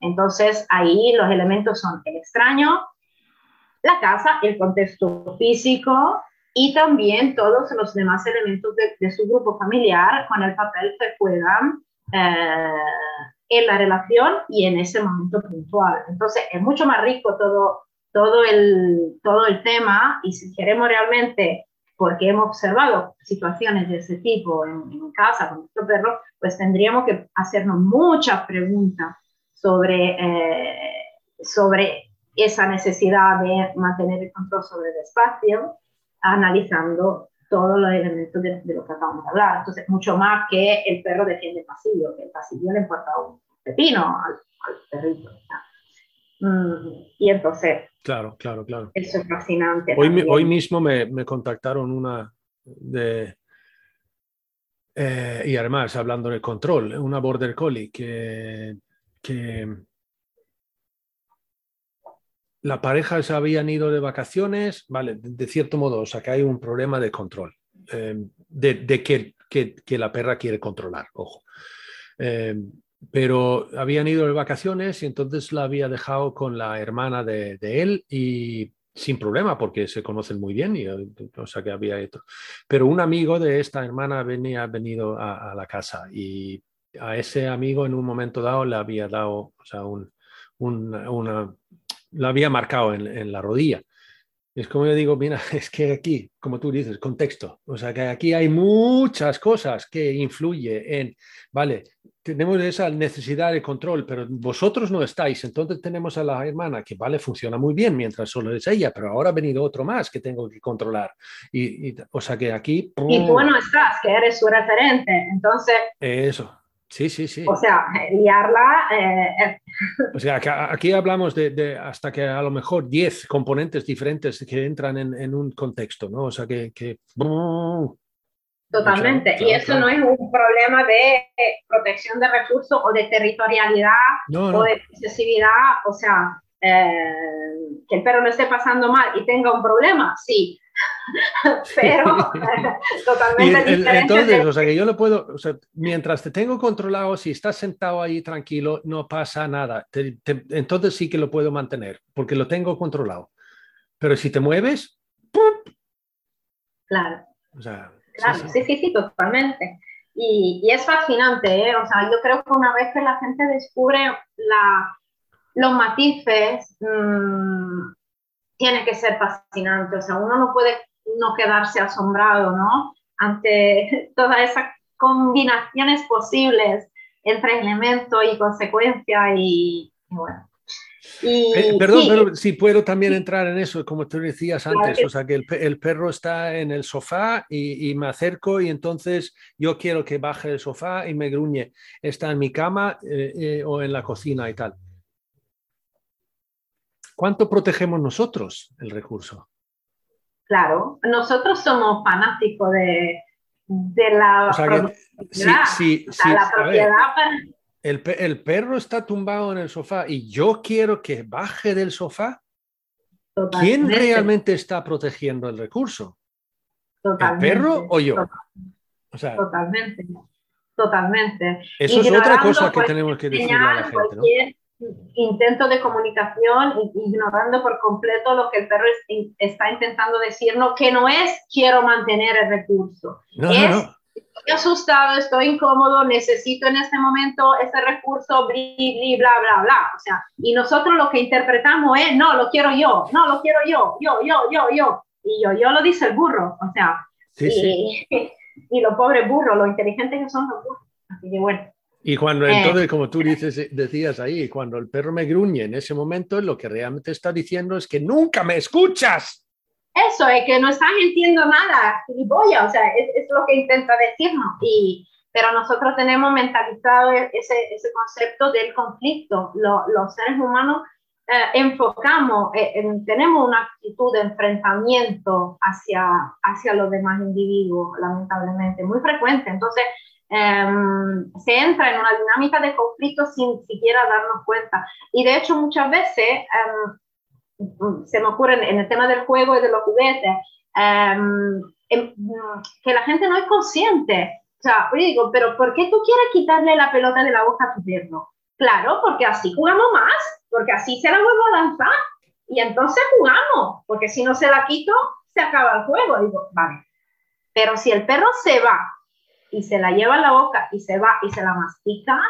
Entonces ahí los elementos son el extraño, la casa, el contexto físico y también todos los demás elementos de, su grupo familiar con el papel que juegan eh, en la relación y en ese momento puntual. Entonces es mucho más rico todo, todo, el, todo el tema y si queremos realmente porque hemos observado situaciones de ese tipo en, en, casa con nuestro perro, pues tendríamos que hacernos muchas preguntas sobre, eh, sobre esa necesidad de mantener el control sobre el espacio, analizando todos los elementos de, lo que acabamos de hablar. Entonces, mucho más que el perro defiende el pasillo, que el pasillo le importa un pepino al, perrito. Mm, y entonces,
claro, claro, claro.
Eso es fascinante.
Hoy, hoy mismo me, me, contactaron una de... Eh, y además, hablando del control, una border collie que que la pareja se habían ido de vacaciones, vale, de, cierto modo, o sea que hay un problema de control, eh, de, que, que, la perra quiere controlar, ojo. Eh, pero habían ido de vacaciones y entonces la había dejado con la hermana de, él y sin problema porque se conocen muy bien y o sea que había esto. Pero un amigo de esta hermana venía venido a, a la casa y a ese amigo en un momento dado le había dado, o sea, un, una, lo había marcado en, la rodilla. Es como yo digo, mira, es que aquí, como tú dices, contexto. O sea, que aquí hay muchas cosas que influyen en, vale, tenemos esa necesidad de control, pero vosotros no estáis. Entonces tenemos a la hermana que, vale, funciona muy bien mientras solo es ella, pero ahora ha venido otro más que tengo que controlar. Y, o sea, que aquí...
Y tú no estás, que eres su referente. Entonces...
Eso Sí, sí, sí.
O sea, liarla. Eh,
o sea, aquí hablamos de, hasta que a lo mejor 10 componentes diferentes que entran en, un contexto, ¿no? O sea, que.
Totalmente. y eso no es un problema de protección de recursos o de territorialidad o de excesividad. O sea, eh, que el perro no esté pasando mal y tenga un problema, sí, pero totalmente diferente.
Entonces, o sea, que yo lo puedo, o sea, mientras te tengo controlado, si estás sentado ahí tranquilo, no pasa nada. entonces sí que lo puedo mantener, porque lo tengo controlado. Pero si te mueves, ¡pum!
Claro. O sea, claro, sí, sí, sí, totalmente. Y, y, es fascinante, ¿eh? O sea, yo creo que una vez que la gente descubre la, los matices, mmm, tiene que ser fascinante. O sea, uno no puede no quedarse asombrado, ¿no? Ante todas esas combinaciones posibles entre elemento y consecuencia y, bueno.
Eh, perdón, pero si puedo también entrar en eso, como tú decías antes, o sea, que el, perro está en el sofá y, me acerco y entonces yo quiero que baje el sofá y me gruñe. Está en mi cama eh, eh, o en la cocina y tal. ¿Cuánto protegemos nosotros el recurso?
Claro, nosotros somos fanáticos de, la propiedad.
el, perro está tumbado en el sofá y yo quiero que baje del sofá. ¿Quién realmente está protegiendo el recurso? ¿El perro o yo?
totalmente. Totalmente.
Eso es otra cosa que tenemos que decirle a la gente. ¿no?
Intento de comunicación, ignorando por completo lo que el perro está intentando decirnos, que no es quiero mantener el recurso. es estoy asustado, estoy incómodo, necesito en este momento ese recurso, bli, bla, bla, bla. O sea, y nosotros lo que interpretamos es, no, lo quiero yo, no, lo quiero yo, yo, yo, yo, yo. Y yo, yo lo dice el burro, o sea, y, y los pobres burros, lo inteligentes que son los burros. Así que bueno.
Y cuando eh. entonces, como tú dices, decías ahí, cuando el perro me gruñe en ese momento, lo que realmente está diciendo es que nunca me escuchas.
Eso, es que no estás entiendo nada, o sea, es, es, lo que intenta decirnos. Y, pero nosotros tenemos mentalizado e, ese, ese concepto del conflicto. los seres humanos eh, enfocamos, eh, tenemos una actitud de enfrentamiento hacia, hacia los demás individuos, lamentablemente, muy frecuente. Entonces, Em, se entra en una dinámica de conflicto sin siquiera darnos cuenta. Y de hecho muchas veces em, se me ocurre en el tema del juego y de los juguetes, em, que la gente no es consciente. O sea, yo digo, pero ¿por qué tú quieres quitarle la pelota de la boca a tu perro? Claro, porque así jugamos más, porque así se la vuelvo a lanzar y entonces jugamos, porque si no se la quito, se acaba el juego. Digo, vale. Pero si el perro se va y se la lleva a la boca y se va y se la mastica,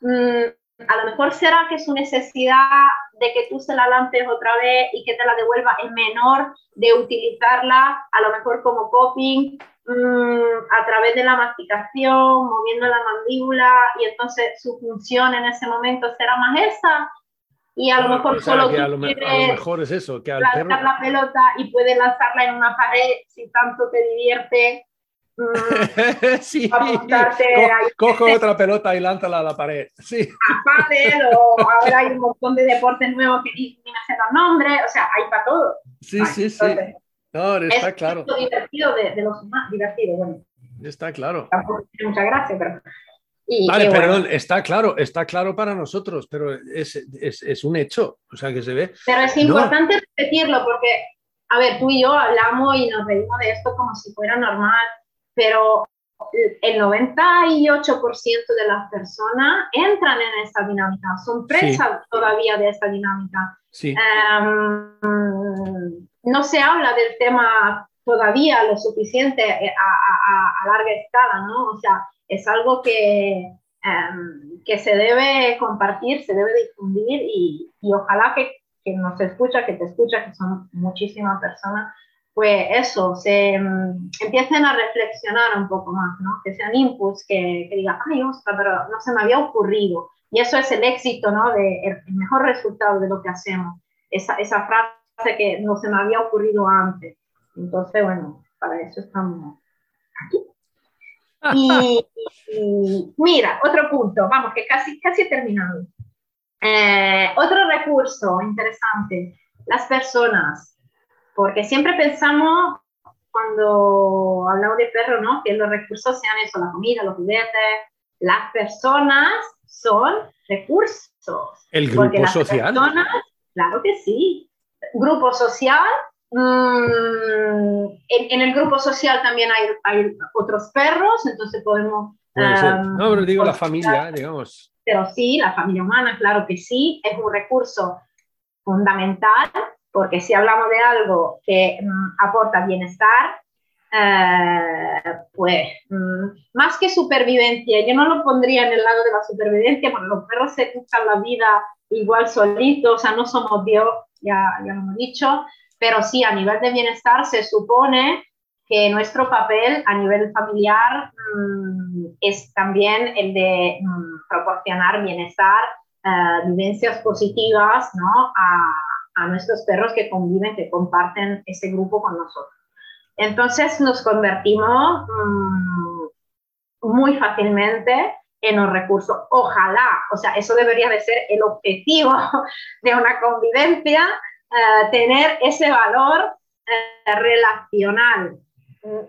mm, a lo mejor será que su necesidad de que tú se la lances otra vez y que te la devuelva es menor de utilizarla a lo mejor como coping mm, a través de la masticación, moviendo la mandíbula y entonces su función en ese momento será más esa. Y a lo mejor solo
que a, lo, mejor es eso, que
lanzar la pelota y puedes lanzarla en una pared si tanto te divierte
sí. cojo otra pelota y lánzala a la pared. Sí.
O ahora hay un montón de deportes nuevos que ni, me hacen los nombres, o sea, hay para todo.
Sí, sí, sí. No, está claro.
Es divertido de, de, los humanos, divertido, bueno.
Está claro.
Tampoco tiene mucha gracia, pero...
vale, perdón, está claro, está claro para nosotros, pero es, es, es, un hecho, o sea, que se ve.
Pero es importante repetirlo porque, a ver, tú y yo hablamos y nos reímos de esto como si fuera normal, pero el 98% de las personas entran en esta dinámica, son presas todavía de esta dinámica. Em, no se habla del tema todavía lo suficiente eh, a, larga escala, ¿no? O sea, es algo que, em, que se debe compartir, se debe difundir y, y ojalá que, que nos escucha, que te escucha, que son muchísimas personas, pues eso, se mm, empiecen a reflexionar un poco más, ¿no? Que sean inputs que, que digan, ay, ostras, pero no se me había ocurrido. Y eso es el éxito, ¿no? De, el, mejor resultado de lo que hacemos. Esa, esa frase que no se me había ocurrido antes. Entonces, bueno, para eso estamos aquí. Y, mira, otro punto, vamos, que casi, casi he terminado. Eh, otro recurso interesante, las personas, porque siempre pensamos cuando hablamos de perro, ¿no? Que los recursos sean eso, la comida, los juguetes, las personas son recursos.
El grupo social.
claro que sí. Grupo social. Mm, en, el grupo social también hay, hay otros perros, entonces podemos...
Um, no, pero digo la familia, digamos.
Pero sí, la familia humana, claro que sí, es un recurso fundamental, porque si hablamos de algo que mm, aporta bienestar, eh, pues mm, más que supervivencia, yo no lo pondría en el lado de la supervivencia, porque los perros se buscan la vida igual solitos, o sea, no somos Dios, ya, ya lo hemos dicho, pero sí a nivel de bienestar se supone que nuestro papel a nivel familiar mm, es también el de mm, proporcionar bienestar, uh, vivencias positivas ¿no? a, a nuestros perros que conviven, que comparten ese grupo con nosotros. Entonces nos convertimos mm, muy fácilmente en un recurso. Ojalá, o sea, eso debería de ser el objetivo de una convivencia, eh, tener ese valor eh, relacional.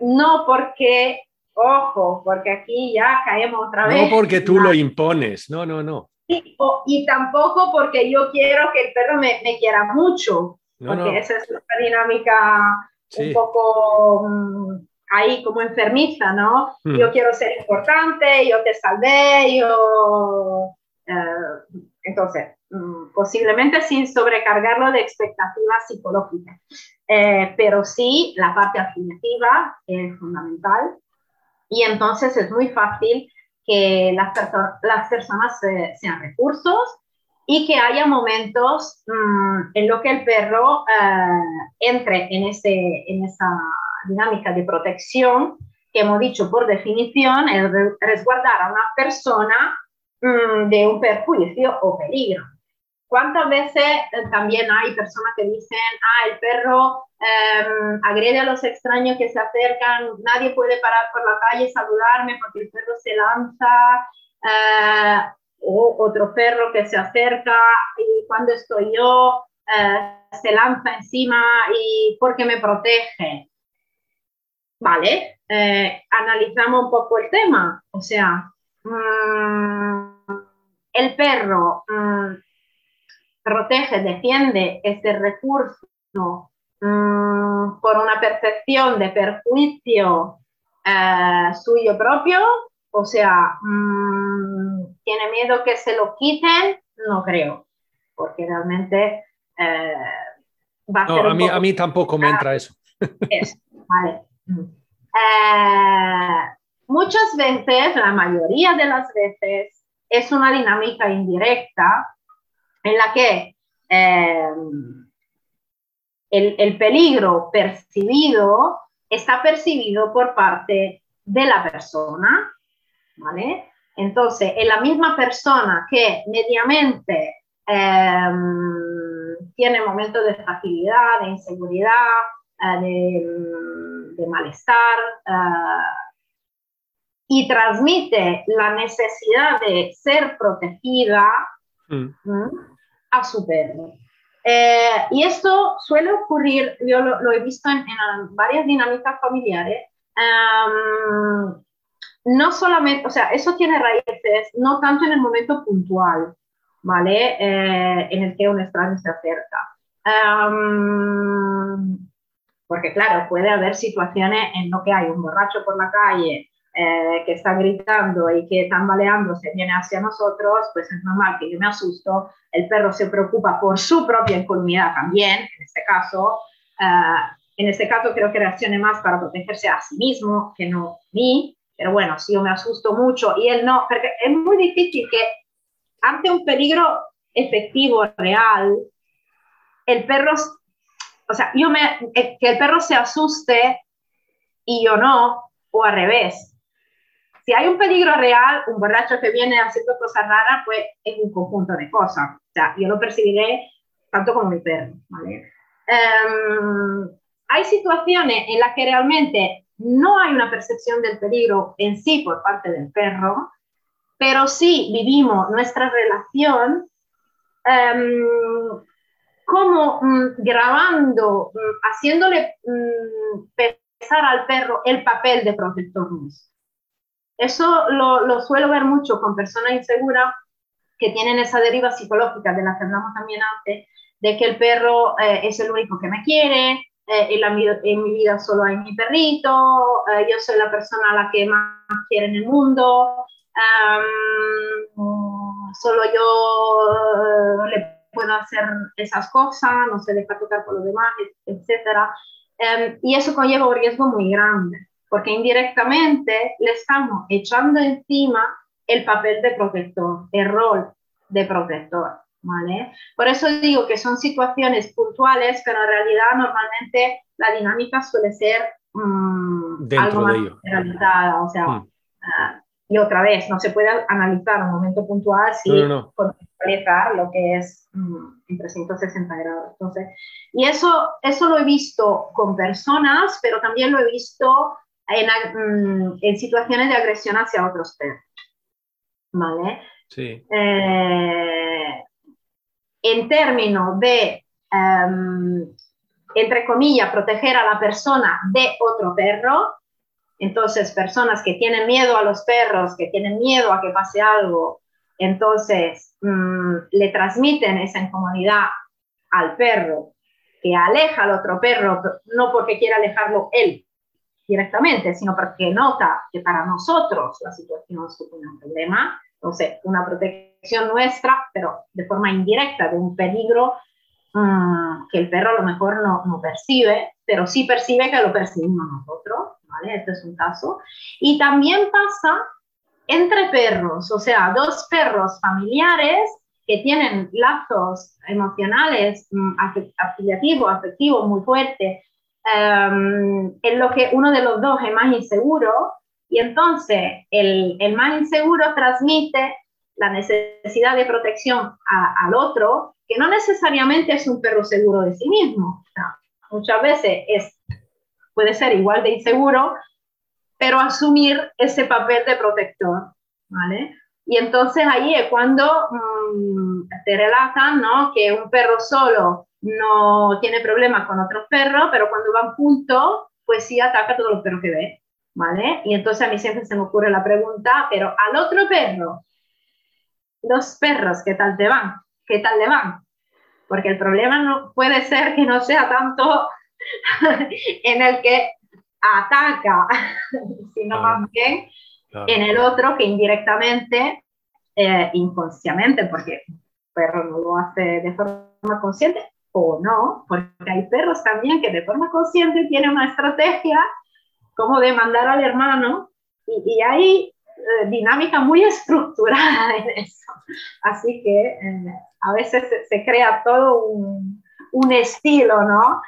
No porque, ojo, porque aquí ya caemos otra vez.
No porque tú lo impones, no, no, no.
Y, tampoco porque yo quiero que el perro me, quiera mucho, porque esa es la dinámica un poco mm, ahí como enfermiza, ¿no? Hmm. Yo quiero ser importante, yo te salvé, yo... Eh, entonces, mm, posiblemente sin sobrecargarlo de expectativas psicológicas. Eh, pero sí, la parte afirmativa es fundamental y entonces es muy fácil que las, las personas sean recursos y que haya momentos mm, en los que el perro eh, entre en, ese, en esa dinámica de protección que hemos dicho por definición, es resguardar a una persona mm, de un perjuicio o peligro. ¿Cuántas veces eh, también hay personas que dicen, ah, el perro em, agrede a los extraños que se acercan, nadie puede parar por la calle y saludarme porque el perro se lanza? Eh, o otro perro que se acerca y cuando estoy yo eh, se lanza encima y porque me protege. Vale, eh, analizamos un poco el tema. O sea, mm, el perro mm, protege, defiende este recurso mm, por una percepción de perjuicio eh, suyo propio o sea, mm, ¿tiene miedo que se lo quiten? No creo, porque realmente eh,
va a ser a, mí, a mí tampoco me entra eso.
vale. Mm. Eh, muchas veces, la mayoría de las veces, es una dinámica indirecta en la que el, el, peligro percibido está percibido por parte de la persona ¿vale? Entonces, es la misma persona que mediamente em, tiene momentos de fragilidad, de inseguridad, eh, de, malestar eh, y transmite la necesidad de ser protegida mm. a su perro. Eh, y esto suele ocurrir, yo lo, he visto en, varias dinámicas familiares, em, no solamente, o sea, eso tiene raíces no tanto en el momento puntual, ¿vale? Eh, en el que un extraño se acerca. porque claro, puede haber situaciones en lo que hay un borracho por la calle eh, que está gritando y que tambaleándose viene hacia nosotros, pues es normal que yo me asusto, el perro se preocupa por su propia incolumidad también, en este caso. Eh, en este caso creo que reaccione más para protegerse a sí mismo que no a mí. Pero bueno, si yo me asusto mucho y él no, porque es muy difícil que ante un peligro efectivo, real, el perro, o sea, yo me, eh, que el perro se asuste y yo no, o al revés. Si hay un peligro real, un borracho que viene haciendo cosas raras, pues es un conjunto de cosas. O sea, yo lo percibiré tanto como mi perro, ¿vale? Em, hay situaciones en las que realmente no hay una percepción del peligro en sí por parte del perro, pero sí vivimos nuestra relación em, como mm, grabando, mm, haciéndole mm, pensar al perro el papel de protector Eso lo, lo, suelo ver mucho con personas inseguras que tienen esa deriva psicológica de la que hablamos también antes, de que el perro eh, es el único que me quiere, eh, en, la, en, mi vida solo hay mi perrito, eh, yo soy la persona a la que más quiere en el mundo, solo yo le puedo hacer esas cosas, no se deja tocar por los demás, etc. Em, y eso conlleva un riesgo muy grande, porque indirectamente le estamos echando encima el papel de protector, el rol de protector. ¿Vale? Por eso digo que son situaciones puntuales, pero en realidad normalmente la dinámica suele ser mm, algo más generalizada, o sea, ah, y otra vez, no se puede analizar un momento puntual sin no, lo que es mm, en 360 grados. Entonces, y eso, eso lo he visto con personas, pero también lo he visto en, mm, en situaciones de agresión hacia otros perros. ¿Vale?
Sí.
Eh, en términos de, em, entre comillas, proteger a la persona de otro perro, entonces personas que tienen miedo a los perros, que tienen miedo a que pase algo, entonces mm, le transmiten esa incomodidad al perro, que aleja al otro perro, no porque quiera alejarlo él directamente, sino porque nota que para nosotros la situación supone un problema, entonces una protección nuestra, pero de forma indirecta, de un peligro mm, que el perro a lo mejor no, no percibe, pero sí percibe que lo percibimos nosotros, ¿vale? Este es un caso. Y también pasa entre perros, o sea, dos perros familiares que tienen lazos emocionales, mm, afiliativos, afectivos muy fuertes, em, en lo que uno de los dos es más inseguro, y entonces el, el más inseguro transmite la necesidad de protección al otro, que no necesariamente es un perro seguro de sí mismo. muchas veces es, puede ser igual de inseguro, pero asumir ese papel de protector, ¿vale? Y entonces ahí es cuando mm, te relatan, ¿no? Que un perro solo no tiene problemas con otros perros, pero cuando van juntos, pues sí ataca a todos los perros que ve, ¿vale? Y entonces a mí siempre se me ocurre la pregunta, pero al otro perro, los perros, ¿qué tal te van? ¿Qué tal le van? Porque el problema no puede ser que no sea tanto en el que ataca, sino más bien en el otro que indirectamente, eh, inconscientemente, porque el perro no lo hace de forma consciente o no, porque hay perros también que de forma consciente tienen una estrategia como de mandar al hermano y, hay eh, dinámica muy estructurada en eso. Así que eh, a veces se, crea todo un, un estilo ¿no?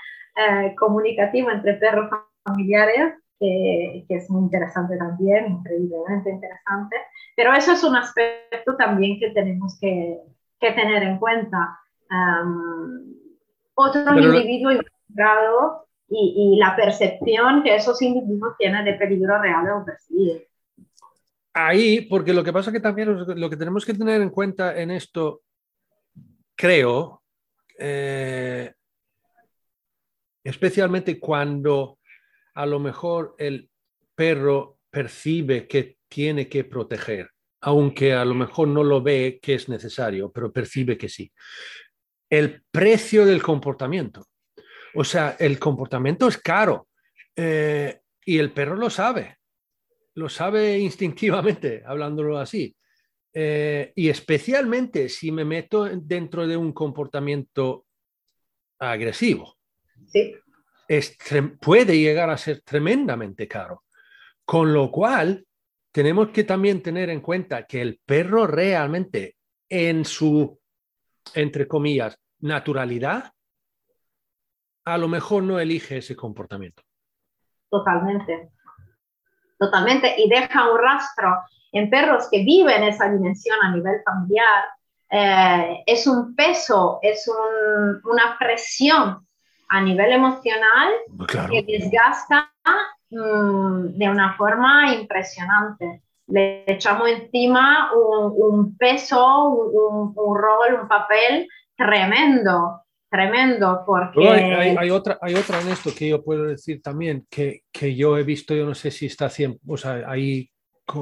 comunicativo entre perros familiares, que es muy interesante también, increíblemente interesante, pero eso es un aspecto también que tenemos que, que tener en cuenta. otro individuo involucrado y, y, la percepción que esos individuos tienen de peligro real o percibido.
Ahí, porque lo que pasa que también lo que tenemos que tener en cuenta en esto, creo, eh, especialmente cuando a lo mejor el perro percibe que tiene que proteger, aunque a lo mejor no lo ve que es necesario, pero percibe que sí. El precio del comportamiento. O sea, el comportamiento es caro eh, y el perro lo sabe, lo sabe instintivamente, hablándolo así. Eh, y especialmente si me meto dentro de un comportamiento agresivo.
Sí
puede llegar a ser tremendamente caro. Con lo cual, tenemos que también tener en cuenta que el perro realmente en su, entre comillas, naturalidad, a lo mejor no elige ese comportamiento.
Totalmente. Totalmente. Y deja un rastro en perros que viven esa dimensión a nivel familiar. Eh, es un peso, es una presión a nivel emocional
pues
que desgasta mm, de una forma impresionante. Le echamos encima un, peso, un, rol, un papel tremendo, tremendo, porque...
Hay, otra, hay otra en esto que yo puedo decir también, que, que yo he visto, yo no sé si está o sea, ahí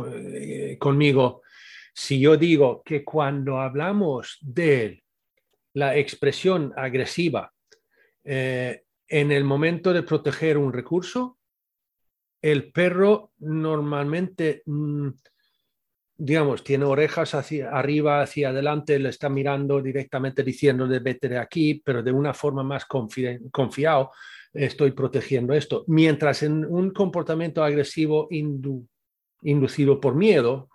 eh, conmigo, si yo digo que cuando hablamos de la expresión agresiva eh, en el momento de proteger un recurso, el perro normalmente, mm, digamos, tiene orejas hacia arriba, hacia adelante, le está mirando directamente diciéndole vete de aquí, pero de una forma más confiado, estoy protegiendo esto. Mientras en un comportamiento agresivo inducido por miedo,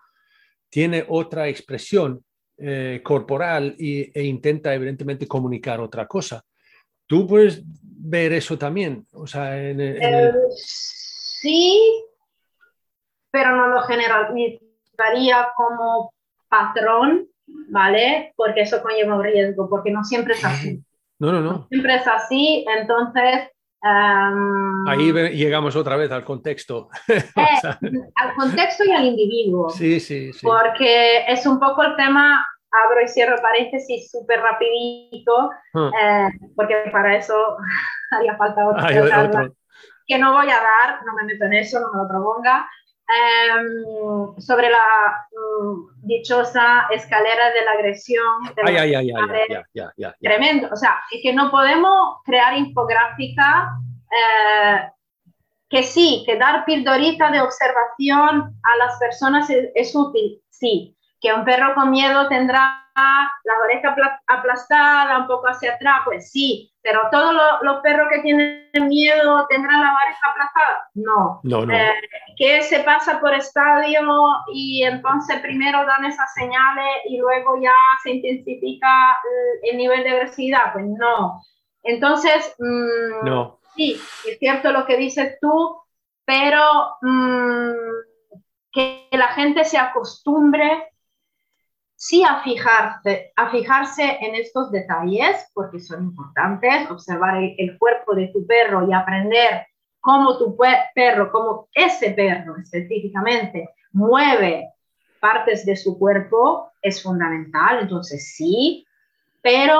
tiene otra expresión eh, corporal e intenta evidentemente comunicar otra cosa. Tú puedes ver eso también, o sea, en
eh, sí, pero no lo generalizaría como patrón, ¿vale? Porque eso conlleva un riesgo, porque no siempre es así.
No, no, no.
siempre es así, entonces...
Em, Ahí llegamos otra vez al contexto.
Eh, al contexto y al individuo.
Sí, sí, sí.
Porque es un poco el tema abro y cierro paréntesis súper rapidito, ah. eh, porque para eso haría falta otro, que no voy a dar, no me meto en eso, no me lo proponga, em, sobre la mm, dichosa escalera de la agresión.
ay, ay, ay, ay,
Tremendo, o sea, es que no podemos crear infográfica eh, que sí, que dar pildorita de observación a las personas es útil, sí, que un perro con miedo tendrá la oreja aplastada, un poco hacia atrás, pues sí, pero todos los, perros que tienen miedo tendrán la oreja aplastada. No.
no, no.
Eh, que se pasa por estadio y entonces primero dan esas señales y luego ya se intensifica el, nivel de agresividad. Pues no. Entonces, mm,
no.
sí, es cierto lo que dices tú, pero mm, que la gente se acostumbre sí a fijarse, a fijarse en estos detalles, porque son importantes, observar el, cuerpo de tu perro y aprender cómo tu perro, cómo ese perro específicamente mueve partes de su cuerpo, es fundamental. Entonces sí, pero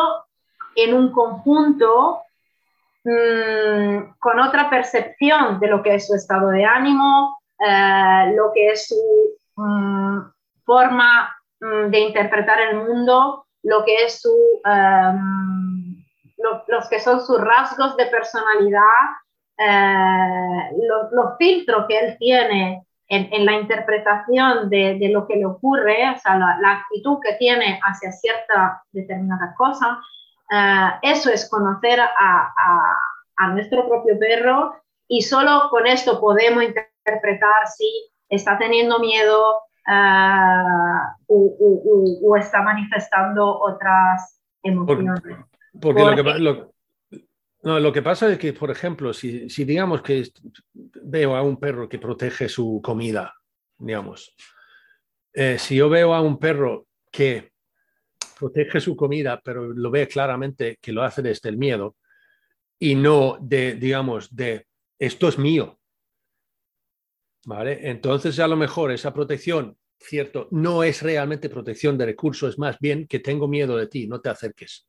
en un conjunto mm, con otra percepción de lo que es su estado de ánimo, eh, lo que es su mm, forma de interpretar el mundo, lo que es su, em, los que son sus rasgos de personalidad, eh, los, filtros que él tiene en, la interpretación de, de, lo que le ocurre, o sea, la, actitud que tiene hacia cierta determinada cosa, eh, eso es conocer a, a, a nuestro propio perro y solo con esto podemos interpretar si está teniendo miedo, Ah, o, está manifestando otras emociones.
porque, lo, que, no, lo, que, pasa es que, por ejemplo, si, si, digamos que veo a un perro que protege su comida, digamos, eh, si yo veo a un perro que protege su comida, pero lo ve claramente que lo hace desde el miedo y no de, digamos, de esto es mío, ¿Vale? Entonces, a lo mejor esa protección, cierto, no es realmente protección de recursos, es más bien que tengo miedo de ti, no te acerques.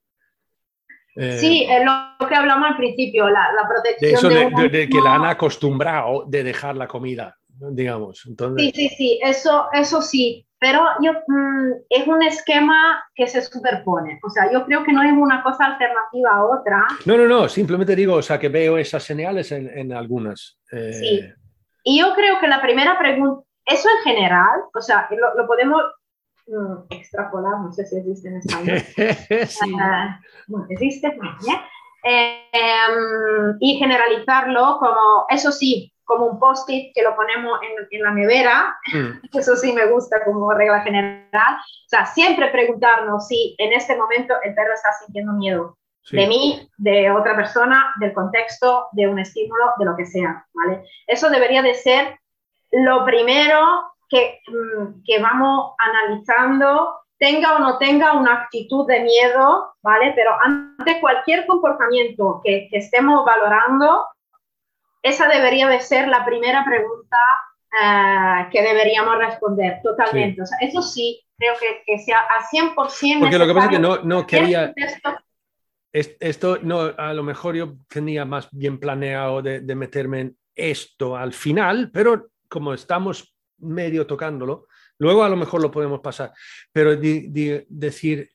Eh, sí, es lo que hablamos al principio, la, protección.
De eso de, que la han acostumbrado de dejar la comida, digamos. Entonces...
Sí, sí, sí, eso, eso sí, pero yo, mm, es un esquema que se superpone. O sea, yo creo que no es una cosa alternativa a otra.
No, no, no, simplemente digo, o sea, que veo esas señales en, en algunas.
Eh, sí. Y yo creo que la primera pregunta, eso en general, o sea, lo, podemos mm, extrapolar, no sé si existe en español. sí. Ah, existe, em, y generalizarlo como, eso sí, como un post-it que lo ponemos en, la nevera, mm. eso sí me gusta como regla general. O sea, siempre preguntarnos si en este momento el perro está sintiendo miedo de mí, de otra persona, del contexto, de un estímulo, de lo que sea, ¿vale? Eso debería de ser lo primero que, mm, que vamos analizando, tenga o no tenga una actitud de miedo, ¿vale? Pero ante cualquier comportamiento que, que estemos valorando, esa debería de ser la primera pregunta uh, que deberíamos responder totalmente. Sí. O sea, eso sí, creo que, que sea a 100%.
Porque lo que pasa es que no, no quería... Esto no, a lo mejor yo tenía más bien planeado de, meterme en esto al final, pero como estamos medio tocándolo, luego a lo mejor lo podemos pasar. Pero decir,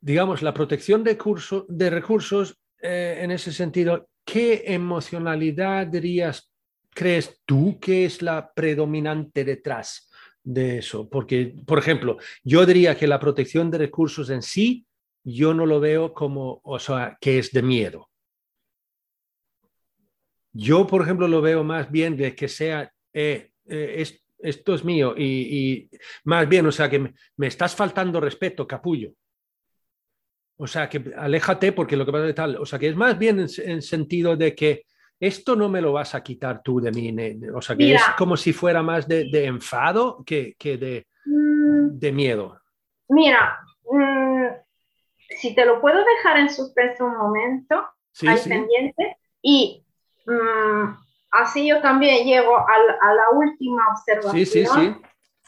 digamos, la protección de, curso, de recursos eh, en ese sentido, ¿qué emocionalidad dirías, crees tú que es la predominante detrás de eso? Porque, por ejemplo, yo diría que la protección de recursos en sí, yo no lo veo como, o sea, que es de miedo. Yo, por ejemplo, lo veo más bien de que sea, eh, eh, es, esto es mío y, y, más bien, o sea, que me, me estás faltando respeto, capullo. O sea, que aléjate porque lo que pasa es tal. O sea, que es más bien en, en sentido de que esto no me lo vas a quitar tú de mí. O sea, que Mira, es como si fuera más de, de enfado que, que de,
mm,
de, miedo.
Mira, si te lo puedo dejar en suspenso un momento,
sí,
ahí
sí.
pendiente, y mmm, así yo también llego a, a, la última observación.
Sí, sí, sí.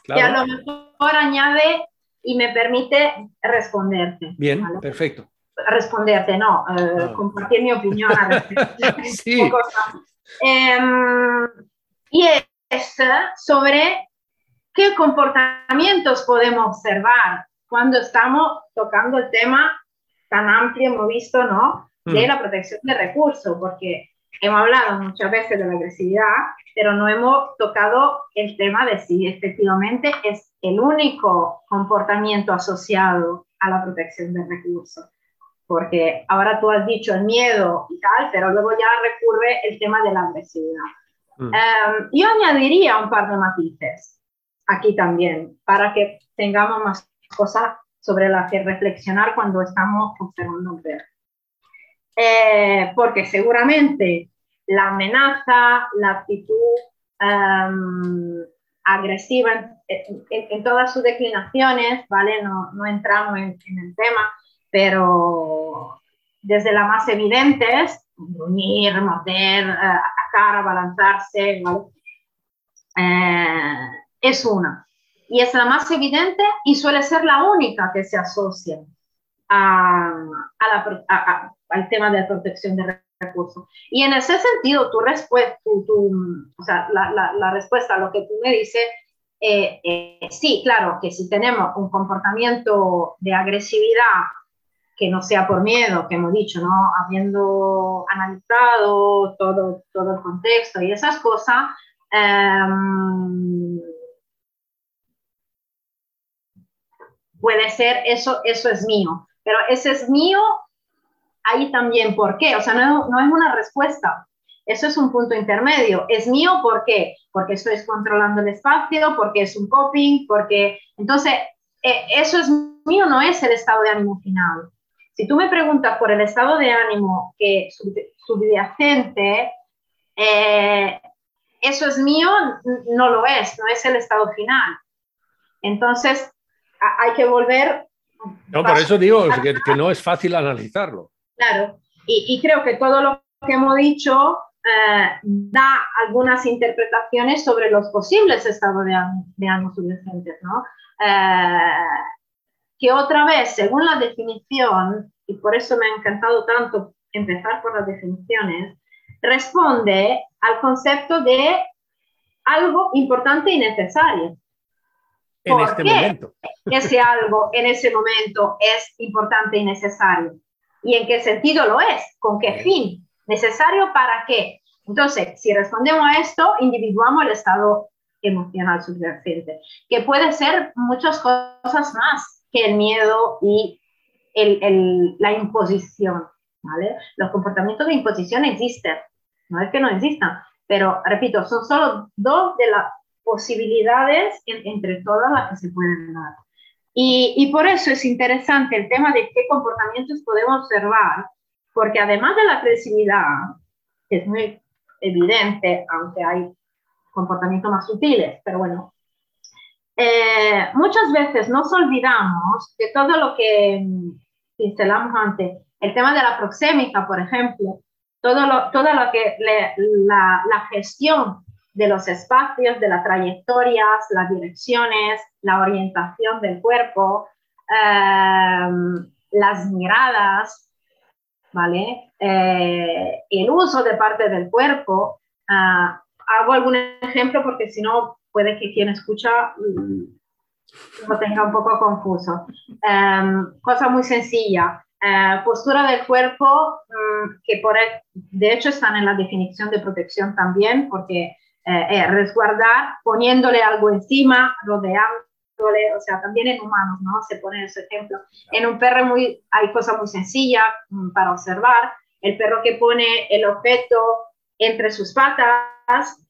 Claro. Que a lo mejor añade y me permite responderte.
Bien, ¿vale? perfecto.
Responderte, no, eh, ah. compartir mi opinión al respecto.
sí.
Eh, y es sobre qué comportamientos podemos observar cuando estamos tocando el tema tan amplio, hemos visto, ¿no? De mm. la protección de recursos, porque hemos hablado muchas veces de la agresividad, pero no hemos tocado el tema de si efectivamente es el único comportamiento asociado a la protección de recursos. Porque ahora tú has dicho el miedo y tal, pero luego ya recurre el tema de la agresividad. Mm. Um, yo añadiría un par de matices aquí también, para que tengamos más cosas sobre las que reflexionar cuando estamos observando un perro. Eh, porque seguramente la amenaza, la actitud um, agresiva en, en, en, todas sus declinaciones, ¿vale? No, no entramos en, en, el tema, pero desde las más evidentes, gruñir, morder, uh, atacar, abalanzarse, ¿vale? eh, es una. Y es la más evidente y suele ser la única que se asocia a, a la, a, al tema de la protección de recursos. Y en ese sentido, tu respuesta, tu, tu, o sea, la, la, la, respuesta a lo que tú me dices, eh, eh, sí, claro, que si tenemos un comportamiento de agresividad que no sea por miedo, que hemos dicho, ¿no? Habiendo analizado todo, todo el contexto y esas cosas, um, puede ser, eso, eso es mío, pero ese es mío ahí también por qué. O sea, no, no, es una respuesta. Eso es un punto intermedio. Es mío, ¿por qué? Porque estoy controlando el espacio, porque es un coping, porque... Entonces, eh, eso es mío, no es el estado de ánimo final. Si tú me preguntas por el estado de ánimo que subyacente, eh, eso es mío, no lo es, no es el estado final. Entonces, hay que volver...
No, por eso digo que, que no es fácil analizarlo.
Claro, y, y, creo que todo lo que hemos dicho eh, da algunas interpretaciones sobre los posibles estados de, de ánimo subyacentes, ¿no? Eh, que otra vez, según la definición, y por eso me ha encantado tanto empezar por las definiciones, responde al concepto de algo importante y necesario.
En este momento.
Ese algo en ese momento es importante y necesario y en qué sentido lo es, con qué fin, necesario para qué. Entonces, si respondemos a esto, individuamos el estado emocional subyacente, que puede ser muchas cosas más que el miedo y el, el, la imposición. ¿vale? Los comportamientos de imposición existen, no es que no existan, pero repito, son solo dos de las posibilidades en, entre todas las que se pueden dar. Y, y, por eso es interesante el tema de qué comportamientos podemos observar, porque además de la agresividad, que es muy evidente, aunque hay comportamientos más sutiles, pero bueno, eh, muchas veces nos olvidamos de todo lo que pincelamos antes, el tema de la proxémica, por ejemplo, todo lo, toda lo que la, la, gestión de los espacios, de las trayectorias, las direcciones, la orientación del cuerpo, em, las miradas, ¿vale? Eh, el uso de parte del cuerpo. Ah, hago algún ejemplo porque si no puede que quien escucha mm, lo tenga un poco confuso. Em, cosa muy sencilla. Eh, postura del cuerpo, mm, que por, de hecho están en la definición de protección también, porque eh, resguardar poniéndole algo encima, rodeándole, o sea, también en humanos, ¿no? Se pone ese ejemplo. En un perro muy, hay cosas muy sencillas mm, para observar. El perro que pone el objeto entre sus patas,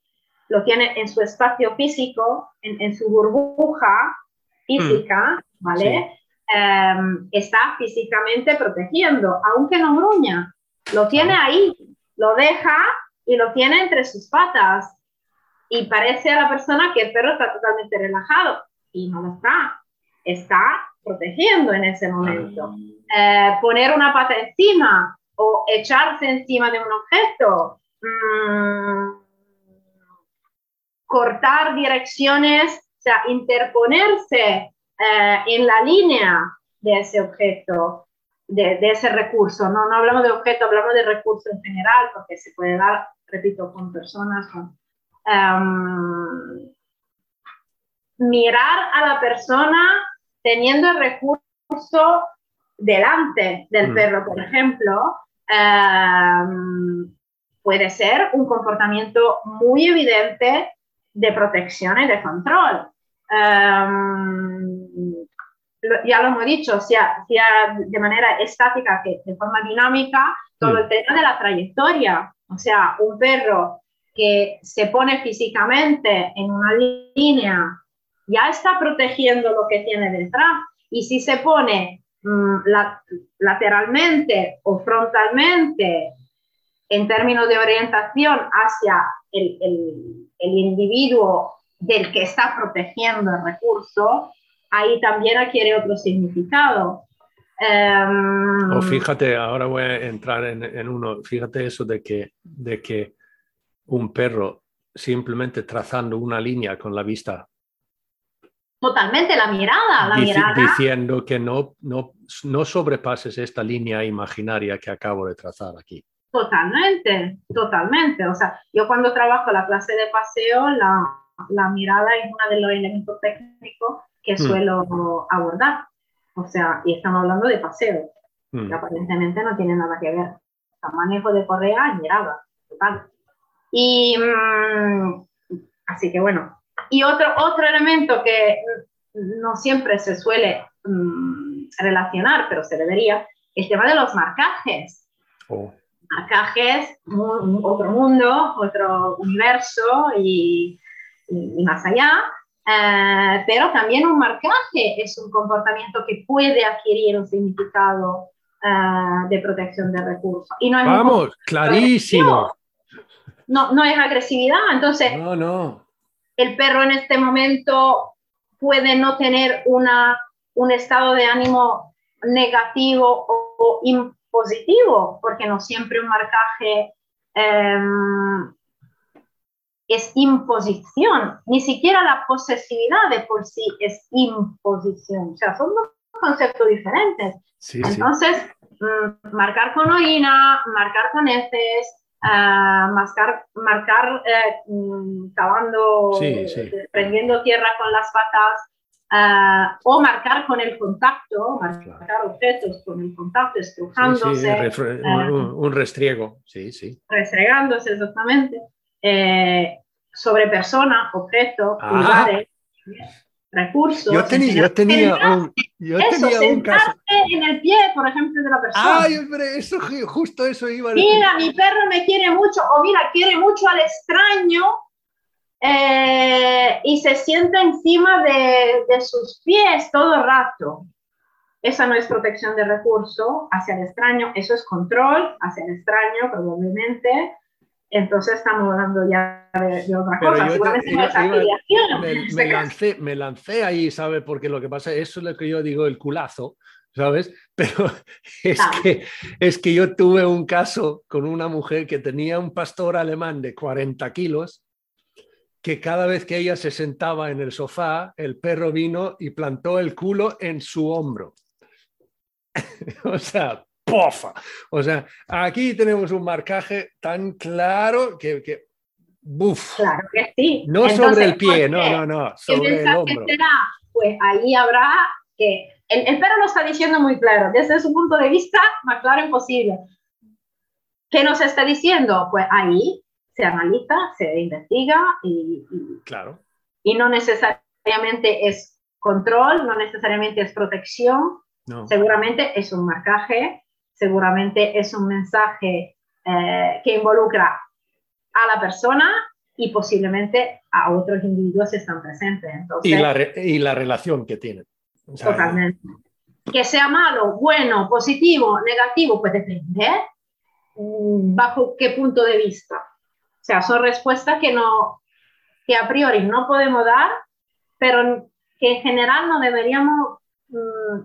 lo tiene en su espacio físico, en, su burbuja física, mm. ¿vale? Em, está físicamente protegiendo, aunque no gruña, lo tiene ahí, lo deja y lo tiene entre sus patas. Y parece a la persona que el perro está totalmente relajado y no lo está, está protegiendo en ese momento. Eh, poner una pata encima o echarse encima de un objeto, mm, cortar direcciones, o sea, interponerse eh, en la línea de ese objeto, de, ese recurso. ¿no? no hablamos de objeto, hablamos de recurso en general, porque se puede dar, repito, con personas, mirar a la persona teniendo el recurso delante del mm. perro, por ejemplo, em, puede ser un comportamiento muy evidente de protección y de control. Ya lo hemos dicho, sea, sea de manera estática que de forma dinámica, todo mm. el tema de la trayectoria. O sea, un perro que se pone físicamente en una línea ya está protegiendo lo que tiene detrás. Y si se pone mm, lateralmente o frontalmente en términos de orientación hacia el, el, el individuo del que está protegiendo el recurso, ahí también adquiere otro significado.
Em, o fíjate, ahora voy a entrar en, uno, fíjate eso de que, de que un perro simplemente trazando una línea con la vista.
Totalmente, la mirada, la mirada.
Diciendo que no, no, no sobrepases esta línea imaginaria que acabo de trazar aquí.
Totalmente, totalmente. O sea, yo cuando trabajo la clase de paseo, la, la mirada es uno de los elementos técnicos que mm. suelo abordar. O sea, y estamos hablando de paseo, mm. que aparentemente no tiene nada que ver. O manejo de correa y mirada, total. Y mm, así que bueno. Y otro, otro elemento que no siempre se suele relacionar, pero se debería, el tema de los marcajes. Oh. Marcajes, otro mundo, otro universo y y, más allá, eh, pero también un marcaje es un comportamiento que puede adquirir un significado eh, de protección de recursos.
Y no Vamos, clarísimo.
No, no es agresividad, entonces
no, no.
el perro en este momento puede no tener una, un estado de ánimo negativo o, o impositivo, porque no siempre un marcaje em, es imposición, ni siquiera la posesividad de por sí es imposición, o sea, son dos conceptos diferentes. Entonces, mm, marcar con orina, marcar con heces, uh, marcar, marcar eh, mm, cavando, prendiendo tierra con las patas, ah, o marcar con el contacto, marcar objetos con el contacto, estrujándose.
un, un, restriego, sí, sí.
Restregándose, exactamente. Eh, sobre personas, objetos, ah. lugares, recursos.
Yo tenía, yo tenía un, yo
eso, tenía un caso. en el pie, por ejemplo, de la persona.
Ay, hombre, eso, justo eso iba
a decir. Mira, mi perro me quiere mucho, o mira, quiere mucho al extraño eh, y se sienta encima de, de, sus pies todo el rato. Esa no es protección de recurso hacia el extraño, eso es control hacia el extraño, probablemente entonces estamos hablando ya de, otra cosa.
me, lancé, me lancé ahí, ¿sabe? Porque lo que pasa, eso es lo que yo digo, el culazo, ¿sabes? Pero es, que, es que yo tuve un caso con una mujer que tenía un pastor alemán de 40 kilos, que cada vez que ella se sentaba en el sofá, el perro vino y plantó el culo en su hombro. o sea, pofa. O sea, aquí tenemos un marcaje tan claro que, que buf.
Claro que sí.
No sobre el pie, no, no, no, sobre el hombro.
Será? Pues ahí habrá que el, perro lo está diciendo muy claro, desde su punto de vista, más claro imposible. ¿Qué nos está diciendo? Pues ahí se analiza, se investiga y,
claro.
y no necesariamente es control, no necesariamente es protección, seguramente es un marcaje, seguramente es un mensaje eh, que involucra a la persona y posiblemente a otros individuos que están presentes.
y, la y la relación que tienen.
Totalmente. Que sea malo, bueno, positivo, negativo, pues depende mm, bajo qué punto de vista. O sea, son respuestas que, no, que a priori no podemos dar, pero que en general no deberíamos, mm,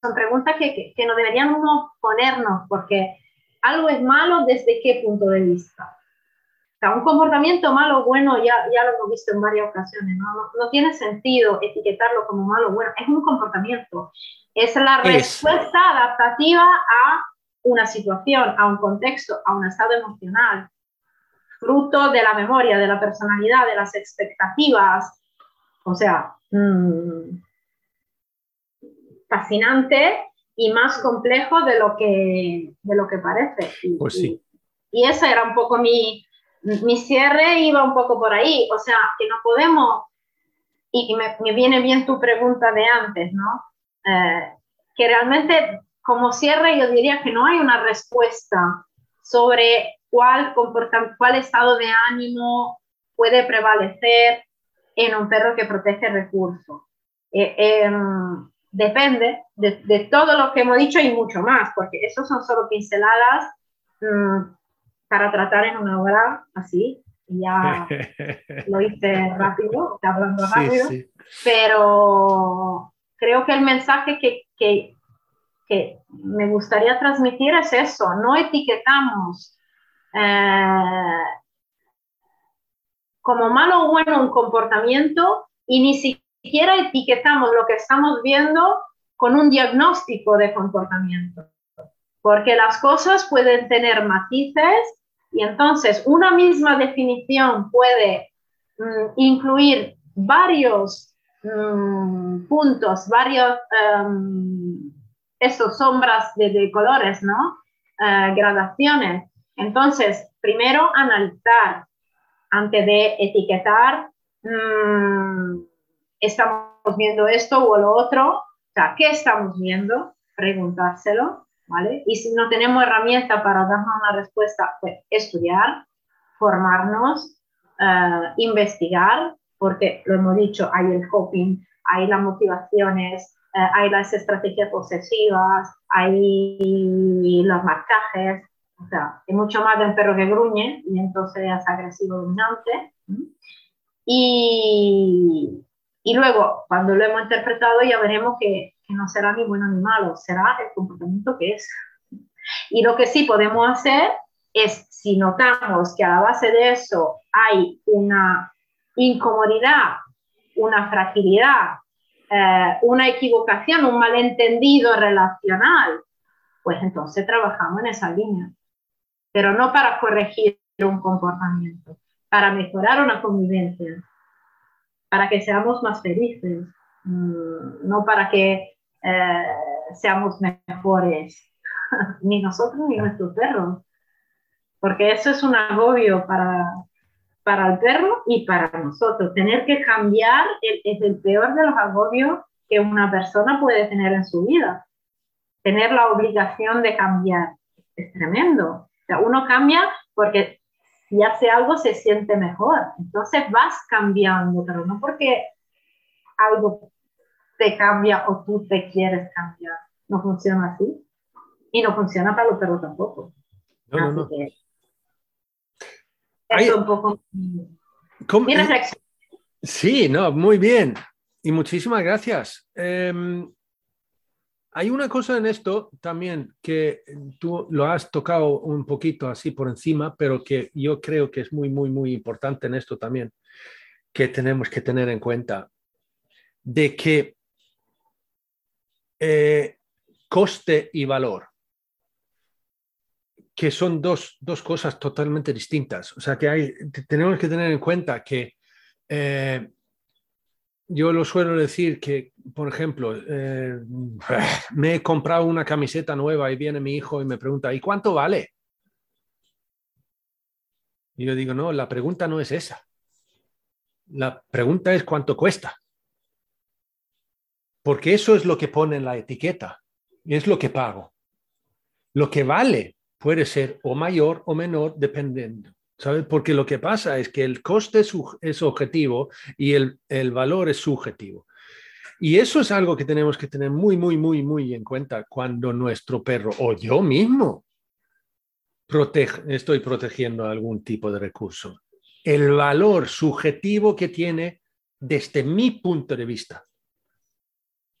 son preguntas que, que no deberíamos ponernos, porque algo es malo desde qué punto de vista. Sea, un comportamiento malo o bueno, ya, ya lo hemos visto en varias ocasiones, ¿no? No, tiene sentido etiquetarlo como malo o bueno, es un comportamiento, es la respuesta adaptativa a una situación, a un contexto, a un estado emocional, fruto de la memoria, de la personalidad, de las expectativas, o sea, mm, fascinante y más complejo de lo que, de lo que parece.
pues sí.
y esa era un poco mi, mi cierre iba un poco por ahí, o sea, que no podemos, y, me, viene bien tu pregunta de antes, ¿no? Eh, que realmente como cierre yo diría que no hay una respuesta sobre cuál, cuál estado de ánimo puede prevalecer en un perro que protege recursos. Eh, em, depende de, todo lo que hemos dicho y mucho más, porque eso son solo pinceladas mm, para tratar en una hora así. Ya lo hice rápido, hablando rápido, pero creo que el mensaje que, que, que, me gustaría transmitir es eso, no etiquetamos eh, como malo o bueno un comportamiento y ni siquiera etiquetamos lo que estamos viendo con un diagnóstico de comportamiento, porque las cosas pueden tener matices y entonces una misma definición puede mm, incluir varios mm, puntos, varios, um, sombras de, colores, ¿no? Eh, gradaciones. Entonces, primero analizar antes de etiquetar, mm, estamos viendo esto o lo otro, o sea, ¿qué estamos viendo? Preguntárselo. Y si no tenemos herramienta para darnos una respuesta, pues estudiar, formarnos, eh, investigar, porque lo hemos dicho, hay el coping, hay las motivaciones, eh, hay las estrategias posesivas, hay los marcajes, o sea, es mucho más de un perro que gruñe y entonces es agresivo dominante. Y, y luego, cuando lo hemos interpretado, ya veremos que no será ni bueno ni malo, será el comportamiento que es. Y lo que sí podemos hacer es, si notamos que a la base de eso hay una incomodidad, una fragilidad, eh, una equivocación, un malentendido relacional, pues entonces trabajamos en esa línea. Pero no para corregir un comportamiento, para mejorar una convivencia, para que seamos más felices, mm, no para que eh, seamos mejores, ni nosotros ni nuestros perros, porque eso es un agobio para, para el perro y para nosotros. Tener que cambiar es el peor de los agobios que una persona puede tener en su vida. Tener la obligación de cambiar es tremendo. O sea, uno cambia porque si hace algo se siente mejor. Entonces vas cambiando, pero no porque algo te cambia o tú te quieres cambiar. No funciona así. Y no funciona para los perros tampoco. No, no, es un poco mi reflexión.
Sí, no, muy bien. Y muchísimas gracias. Em, hay una cosa en esto también que tú lo has tocado un poquito así por encima, pero que yo creo que es muy, muy, muy importante en esto también, que tenemos que tener en cuenta, de que eh, coste y valor, que son dos, dos, cosas totalmente distintas. O sea, que hay, tenemos que tener en cuenta que eh, yo lo suelo decir que, por ejemplo, eh, me he comprado una camiseta nueva y viene mi hijo y me pregunta, ¿y cuánto vale? Y yo digo, no, la pregunta no es esa. La pregunta es cuánto cuesta. Porque eso es lo que pone en la etiqueta es lo que pago. Lo que vale puede ser o mayor o menor dependiendo ¿sabes? Porque lo que pasa es que el coste es, objetivo y el, valor es subjetivo. Y eso es algo que tenemos que tener muy, muy, muy, muy en cuenta cuando nuestro perro o yo mismo estoy protegiendo algún tipo de recurso. El valor subjetivo que tiene desde mi punto de vista.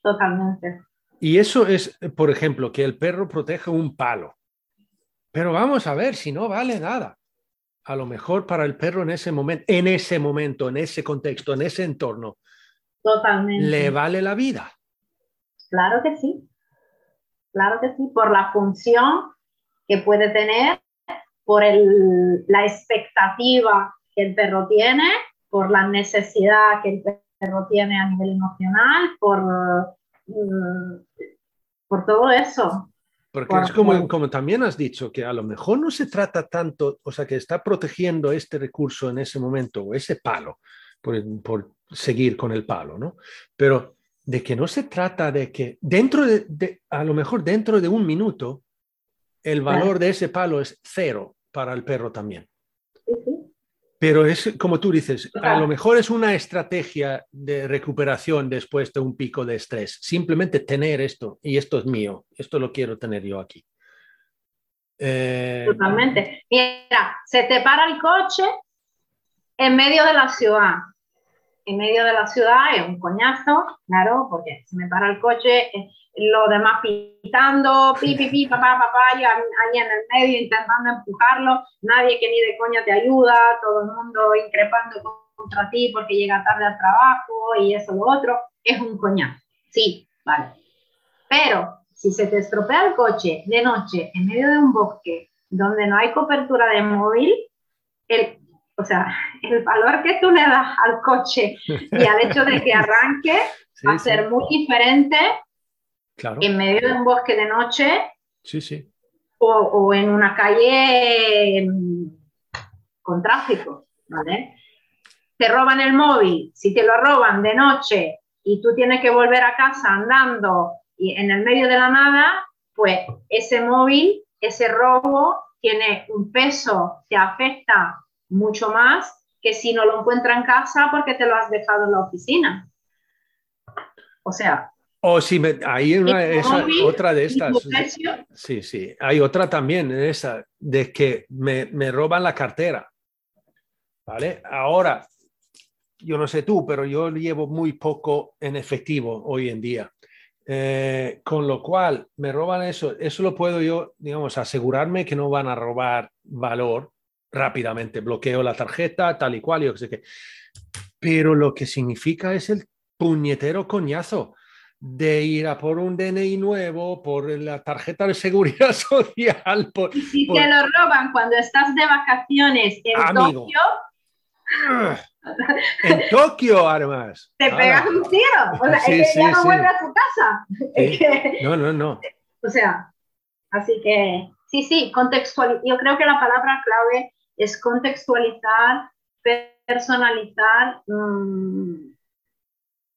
Totalmente.
Y eso es, por ejemplo, que el perro proteja un palo. Pero vamos a ver si no vale nada a lo mejor para el perro en ese momento, en ese momento, en ese contexto, en ese entorno,
Totalmente.
le vale la vida.
Claro que sí. Claro que sí, por la función que puede tener, por el, la expectativa que el perro tiene, por la necesidad que el perro tiene a nivel emocional, por, mm, por todo eso.
Porque es como, como también has dicho, que a lo mejor no se trata tanto, o sea, que está protegiendo este recurso en ese momento, o ese palo, por, por seguir con el palo, ¿no? Pero de que no se trata de que dentro de, a lo mejor dentro de un minuto, el valor de ese palo es cero para el perro también. Pero es como tú dices, a lo mejor es una estrategia de recuperación después de un pico de estrés. Simplemente tener esto y esto es mío, esto lo quiero tener yo aquí.
Eh, Totalmente. Mira, se te para el coche en medio de la ciudad. En medio de la ciudad es un coñazo, claro, porque se me para el coche, los demás pitando, pi, pi, pi, papá, papá, yo ahí en el medio intentando empujarlo, nadie que ni de coña te ayuda, todo el mundo increpando contra ti porque llega tarde al trabajo y eso lo otro, es un coñazo. Sí, vale. Pero si se te estropea el coche de noche en medio de un bosque donde no hay cobertura de móvil, el, o sea, el valor que tú le das al coche y al hecho de que arranque va a ser muy diferente en medio de un bosque de noche.
Sí, sí.
O, en una calle con tráfico, ¿vale? Te roban el móvil, si te lo roban de noche y tú tienes que volver a casa andando y en el medio de la nada, pues ese móvil, ese robo tiene un peso, te afecta mucho más que si no lo encuentra en casa porque te lo has dejado en la oficina. O sea,
o si me, hay una, otra de estas. Sí, sí. Hay otra también, esa, de que me, me, roban la cartera. ¿Vale? Ahora, yo no sé tú, pero yo llevo muy poco en efectivo hoy en día. Eh, con lo cual, me roban eso. Eso lo puedo yo, digamos, asegurarme que no van a robar valor rápidamente. Bloqueo la tarjeta, tal y cual, yo sé qué. Pero lo que significa es el puñetero coñazo de ir a por un DNI nuevo, por la tarjeta de seguridad social. Por,
y si te lo roban cuando estás de vacaciones en Tokio.
En Tokio, además.
Te pegas un tiro. O sea, es que ya no vuelve a su casa.
no, no, no.
O sea, así que sí, sí, contextualizar. Yo creo que la palabra clave es contextualizar, personalizar. Mmm,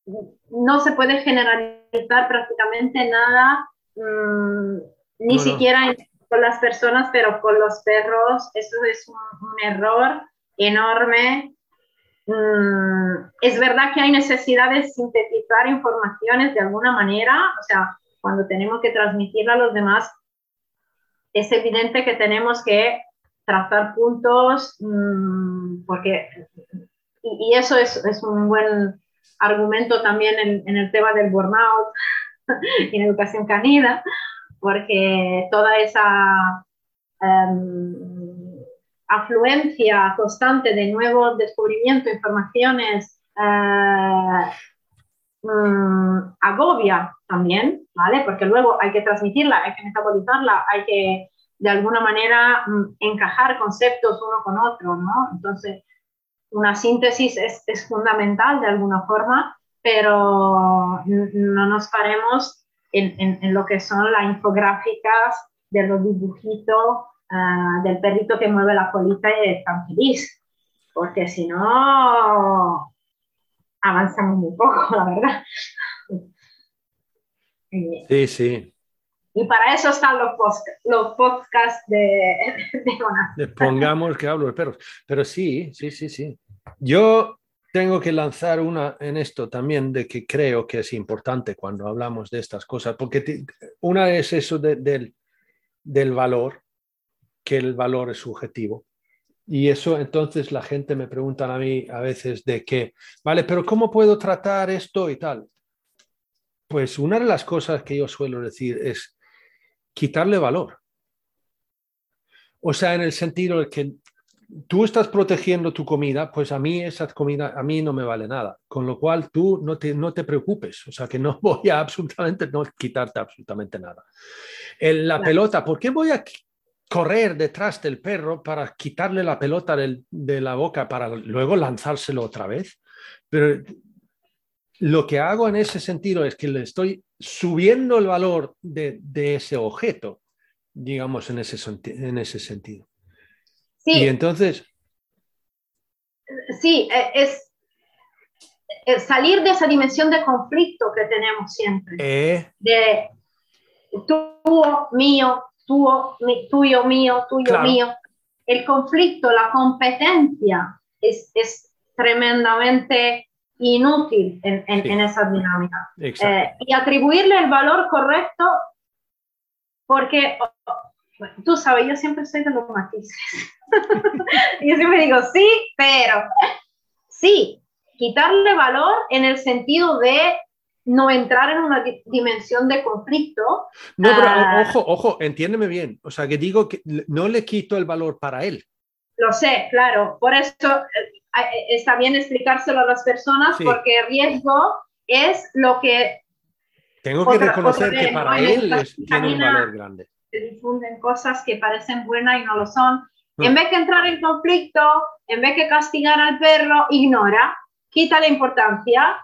no se puede generalizar prácticamente nada, mm, ni siquiera con las personas, pero con los perros, eso es un, error enorme. Mm, es verdad que hay necesidad de sintetizar informaciones de alguna manera, o sea, cuando tenemos que transmitirla a los demás, es evidente que tenemos que trazar puntos, mm, porque, y, eso es, es un buen argumento también en, el tema del burnout, en educación canina, porque toda esa em, afluencia constante de nuevos descubrimientos, informaciones, eh, mm, agobia también, ¿vale? Porque luego hay que transmitirla, hay que metabolizarla, hay que de alguna manera mm, encajar conceptos uno con otro, ¿no? Entonces, una síntesis es, es fundamental de alguna forma, pero no nos paremos en, en, lo que son las infográficas de los dibujitos ah, del perrito que mueve la colita y es tan feliz, porque si no, avanzamos muy poco, la verdad.
Sí, sí.
Y para eso están los, los podcasts de,
de Pongamos que hablo de perros. Pero sí, sí, sí, sí. Yo tengo que lanzar una en esto también de que creo que es importante cuando hablamos de estas cosas, porque una es eso del, del valor, que el valor es subjetivo. Y eso entonces la gente me pregunta a mí a veces de qué, vale, pero ¿cómo puedo tratar esto y tal? Pues una de las cosas que yo suelo decir es quitarle valor. O sea, en el sentido de que tú estás protegiendo tu comida, pues a mí esa comida, a mí no me vale nada. Con lo cual tú no te, no te preocupes. O sea, que no voy a absolutamente, no quitarte absolutamente nada. En la pelota, ¿por qué voy a correr detrás del perro para quitarle la pelota de la boca para luego lanzárselo otra vez? Pero lo que hago en ese sentido es que le estoy subiendo el valor de, ese objeto, digamos, en ese, en ese sentido. Sí. Y entonces...
Sí, e, es, salir de esa dimensión de conflicto que tenemos siempre. Eh. De tuyo, mío, tuyo, tuyo, mío, tuyo, mío. El conflicto, la competencia es, es tremendamente inútil en, en, esa dinámica. Eh, y atribuirle el valor correcto, porque tú sabes, yo siempre soy de los matices. yo siempre digo, sí, pero sí, quitarle valor en el sentido de no entrar en una dimensión de conflicto.
No, pero ah, ojo, ojo, entiéndeme bien. O sea, que digo que no le quito el valor para él.
Lo sé, claro. Por eso eh, está bien explicárselo a las personas porque riesgo es lo que...
Tengo que reconocer que para él es, tiene un valor grande.
Se difunden cosas que parecen buenas y no lo son. En vez de entrar en conflicto, en vez de castigar al perro, ignora, quita la importancia,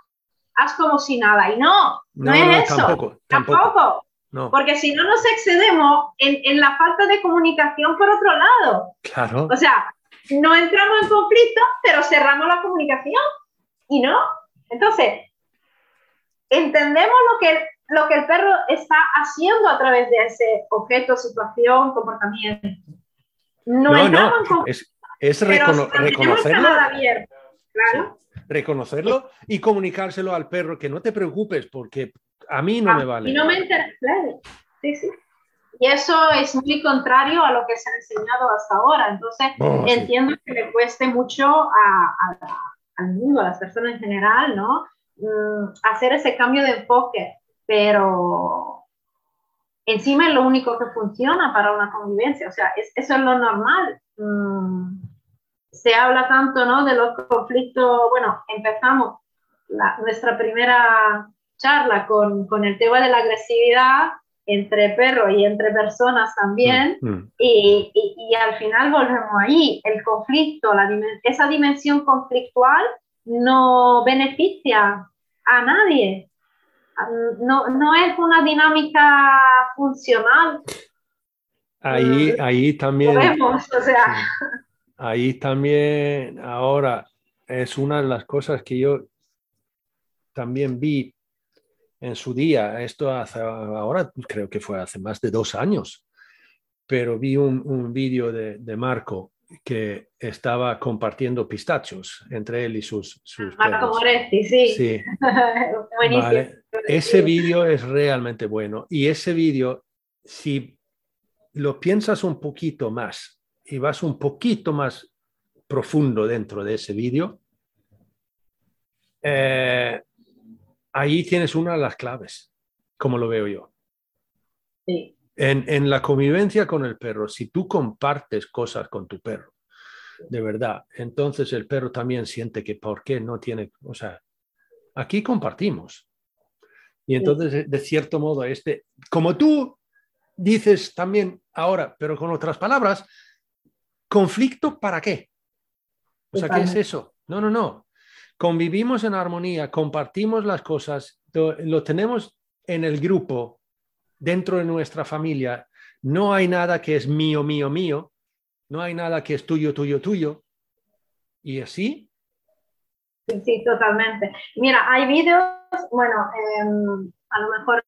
haz como si nada. Y no, no, es eso. Tampoco. tampoco. Porque si no nos excedemos en, en, la falta de comunicación por otro lado.
Claro.
O sea, no entramos en conflicto, pero cerramos la comunicación. Y no. Entonces, entendemos lo que, lo que el perro está haciendo a través de ese objeto, situación, comportamiento. No, entramos en conflicto.
Es, reconocerlo. Reconocerlo y comunicárselo al perro que no te preocupes porque a mí no me vale.
Y no me interesa. Claro. Sí, sí. Y eso es muy contrario a lo que se ha enseñado hasta ahora. Entonces, oh, entiendo que le cueste mucho al mundo, a las personas en general, ¿no? Mm, hacer ese cambio de enfoque, pero encima es lo único que funciona para una convivencia. O sea, eso es lo normal. Mm, se habla tanto, ¿no? De los conflictos. Bueno, empezamos nuestra primera charla con, con el tema de la agresividad entre perros y entre personas también, mm, mm. Y, y, al final volvemos ahí, el conflicto, la esa dimensión conflictual no beneficia a nadie, no, no es una dinámica funcional.
Ahí, mm, ahí también.
Vemos, o sea.
Ahí también, ahora, es una de las cosas que yo también vi en su día, esto hace, ahora creo que fue hace más de dos años, pero vi un, un vídeo de, de, Marco que estaba compartiendo pistachos entre él y sus... sus
Marco Moretti, sí.
sí. Buenísimo. Ese vídeo es realmente bueno y ese vídeo, si lo piensas un poquito más y vas un poquito más profundo dentro de ese vídeo, eh, ahí tienes una de las claves. como lo veo yo.
Sí.
En, en la convivencia con el perro, si tú compartes cosas con tu perro, de verdad, entonces el perro también siente que por qué no tiene, o sea, aquí compartimos. Y entonces, de cierto modo, este, como tú dices también ahora, pero con otras palabras, conflicto para qué? O sea, ¿qué es eso? No, no, no. Convivimos en armonía, compartimos las cosas, lo tenemos en el grupo, dentro de nuestra familia. No hay nada que es mío, mío, mío. No hay nada que es tuyo, tuyo, tuyo. Y así.
Sí, totalmente. Mira, hay vídeos, bueno, em, a lo mejor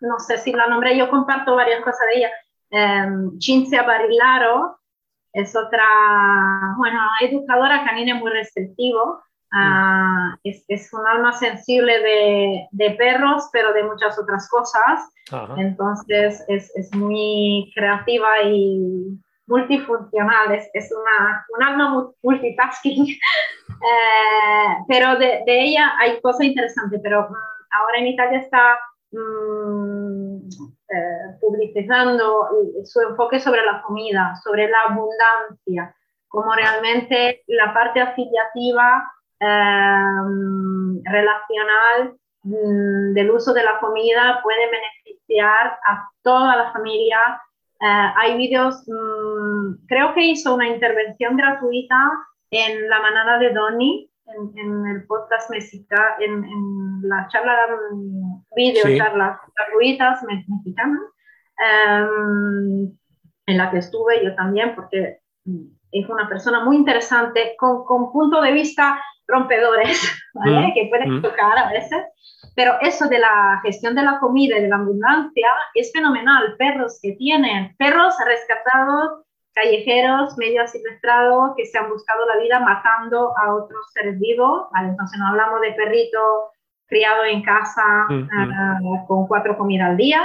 no sé si la nombré, yo comparto varias cosas de ella. Eh, Cinzia Barillaro es otra, bueno, educadora canina muy restrictivo. Uh, es, es, un alma sensible de, de, perros, pero de muchas otras cosas. Ajá. Entonces es, es, muy creativa y multifuncional. Es, es una, un alma multitasking. eh, pero de, de, ella hay cosas interesantes, pero um, ahora en Italia está mmm, eh, publicizando su enfoque sobre la comida, sobre la abundancia, como realmente la parte afiliativa eh, relacional mmm, del uso de la comida puede beneficiar a toda la familia. Eh, hay vídeos, mmm, creo que hizo una intervención gratuita en la manada de Donny, en, en, el podcast mexicano, en, en, la charla, video sí. charlas gratuitas mexicanas, um, en la que estuve yo también, porque es una persona muy interesante, con, con puntos de vista rompedores, ¿vale? mm. que pueden mm. tocar a veces, pero eso de la gestión de la comida y de la abundancia es fenomenal. Perros que tienen, perros rescatados callejeros, medio asilvestrados, que se han buscado la vida matando a otros seres vivos. ¿vale? Entonces no hablamos de perrito criado en casa -huh. uh, con cuatro comidas al día,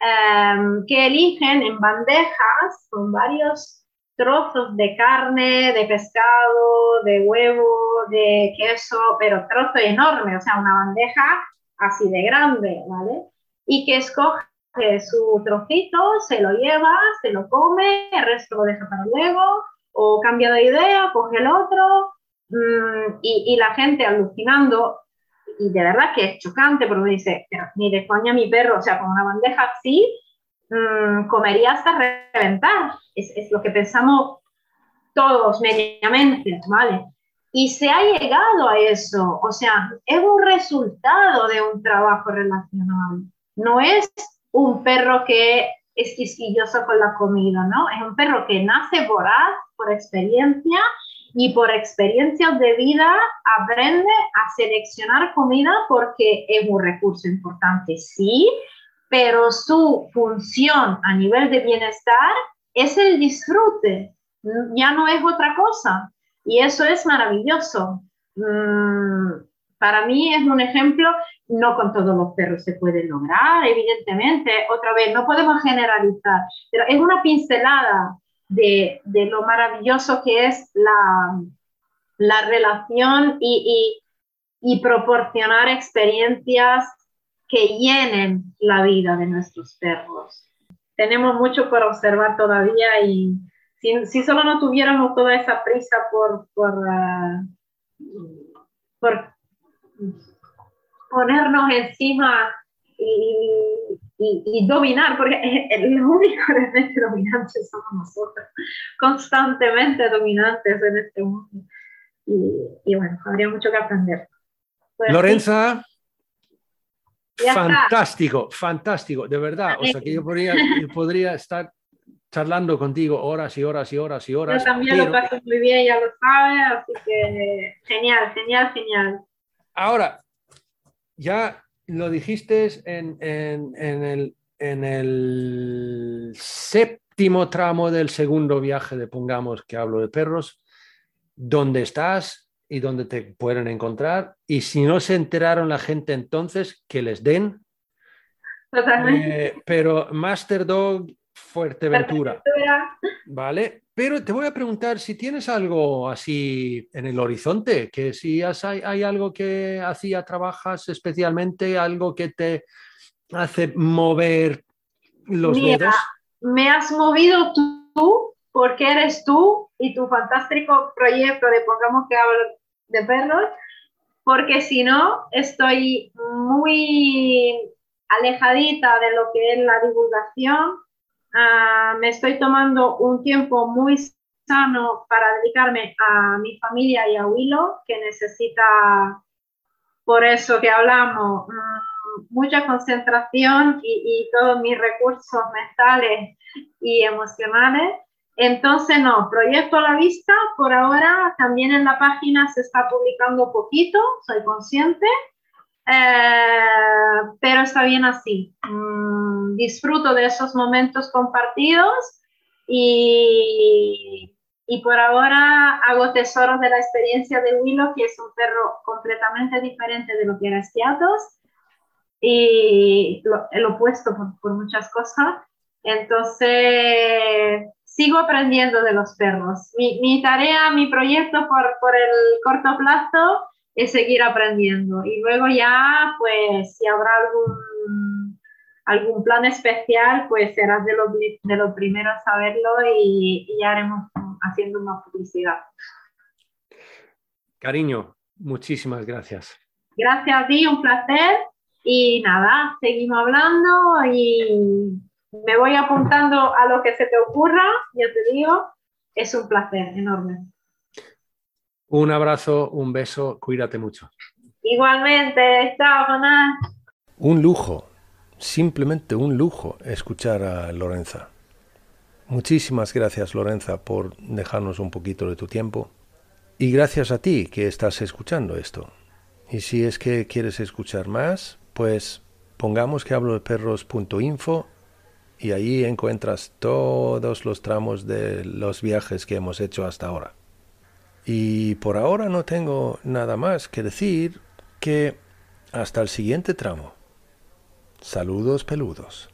um, que eligen en bandejas con varios trozos de carne, de pescado, de huevo, de queso, pero trozo enorme, o sea, una bandeja así de grande, ¿vale? Y que escogen su trocito, se lo lleva, se lo come, el resto lo deja para luego, o cambia de idea, coge el otro, y, y, la gente alucinando, y de verdad que es chocante, porque dice, pero ni de coña mi perro, o sea, con una bandeja así, mmm, comería hasta reventar, es, es lo que pensamos todos mediamente, ¿vale? Y se ha llegado a eso, o sea, es un resultado de un trabajo relacional, no es un perro que es quisquilloso con la comida, ¿no? Es un perro que nace voraz por experiencia y por experiencias de vida aprende a seleccionar comida porque es un recurso importante, sí, pero su función a nivel de bienestar es el disfrute, ya no es otra cosa. Y eso es maravilloso. Mm, para mí es un ejemplo, no con todos los perros se puede lograr, evidentemente, otra vez, no podemos generalizar, pero es una pincelada de, lo maravilloso que es la, la relación y, proporcionar experiencias que llenen la vida de nuestros perros. Tenemos mucho por observar todavía y si, si solo no tuviéramos toda esa prisa por, por, uh, por ponernos encima y, y, y, dominar, porque el único realmente dominante somos nosotros, constantemente dominantes en este mundo. Y, y bueno, habría mucho que aprender.
Pues, Lorenza, fantástico, está. fantástico, de verdad. O sea que yo podría, yo podría estar charlando contigo horas y horas y horas y horas.
Yo también pero... lo paso muy bien, ya lo sabes, así que genial, genial, genial.
Ahora, ya lo dijiste en, en, en, el, en, el, séptimo tramo del segundo viaje de Pongamos que hablo de perros, dónde estás y dónde te pueden encontrar. Y si no se enteraron la gente entonces, que les den. Eh, pero Master Dog Fuerteventura. Vale, pero te voy a preguntar si tienes algo así en el horizonte, que si has, hay, hay, algo que hacía, trabajas especialmente, algo que te hace mover los dedos?
Me has movido tú, porque eres tú y tu fantástico proyecto de Pongamos que hablo de perros, porque si no, estoy muy alejadita de lo que es la divulgación. Ah, me estoy tomando un tiempo muy sano para dedicarme a mi familia y a Willow, que necesita, por eso que hablamos, mm, mucha concentración y, y todos mis recursos mentales y emocionales. Entonces, no, proyecto a la vista, por ahora también en la página se está publicando poquito, soy consciente, eh, pero está bien así. Mm, disfruto de esos momentos compartidos y, y por ahora hago tesoros de la experiencia de Willow, que es un perro completamente diferente de lo que era Estiatos y el opuesto por muchas cosas. Entonces, sigo aprendiendo de los perros. Mi, mi tarea, mi proyecto por, por, el corto plazo es seguir aprendiendo. Y luego ya, pues, si habrá algún, algún plan especial, pues serás de los de lo primeros a saberlo y, y ya haremos haciendo una publicidad.
Cariño, muchísimas gracias.
Gracias a ti, un placer. Y nada, seguimos hablando y me voy apuntando a lo que se te ocurra, ya te digo, es un placer enorme.
Un abrazo, un beso, cuídate mucho.
Igualmente, chao, Jonás.
Un lujo, simplemente un lujo escuchar a Lorenza. Muchísimas gracias, Lorenza, por dejarnos un poquito de tu tiempo. Y gracias a ti que estás escuchando esto. Y si es que quieres escuchar más, pues pongamos que hablo de perros.info y ahí encuentras todos los tramos de los viajes que hemos hecho hasta ahora. Y por ahora no tengo nada más que decir que hasta el siguiente tramo. Saludos peludos.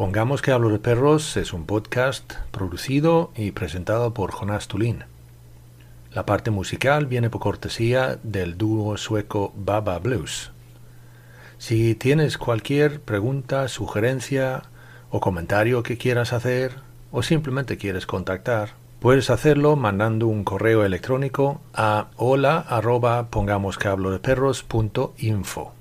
Pongamos que hablo de perros es un podcast producido y presentado por Jonas Tulin. La parte musical viene por cortesía del dúo sueco Baba Blues. Si tienes cualquier pregunta, sugerencia o comentario que quieras hacer o simplemente quieres contactar, puedes hacerlo mandando un correo electrónico a hola arroba pongamos que de perros punto info.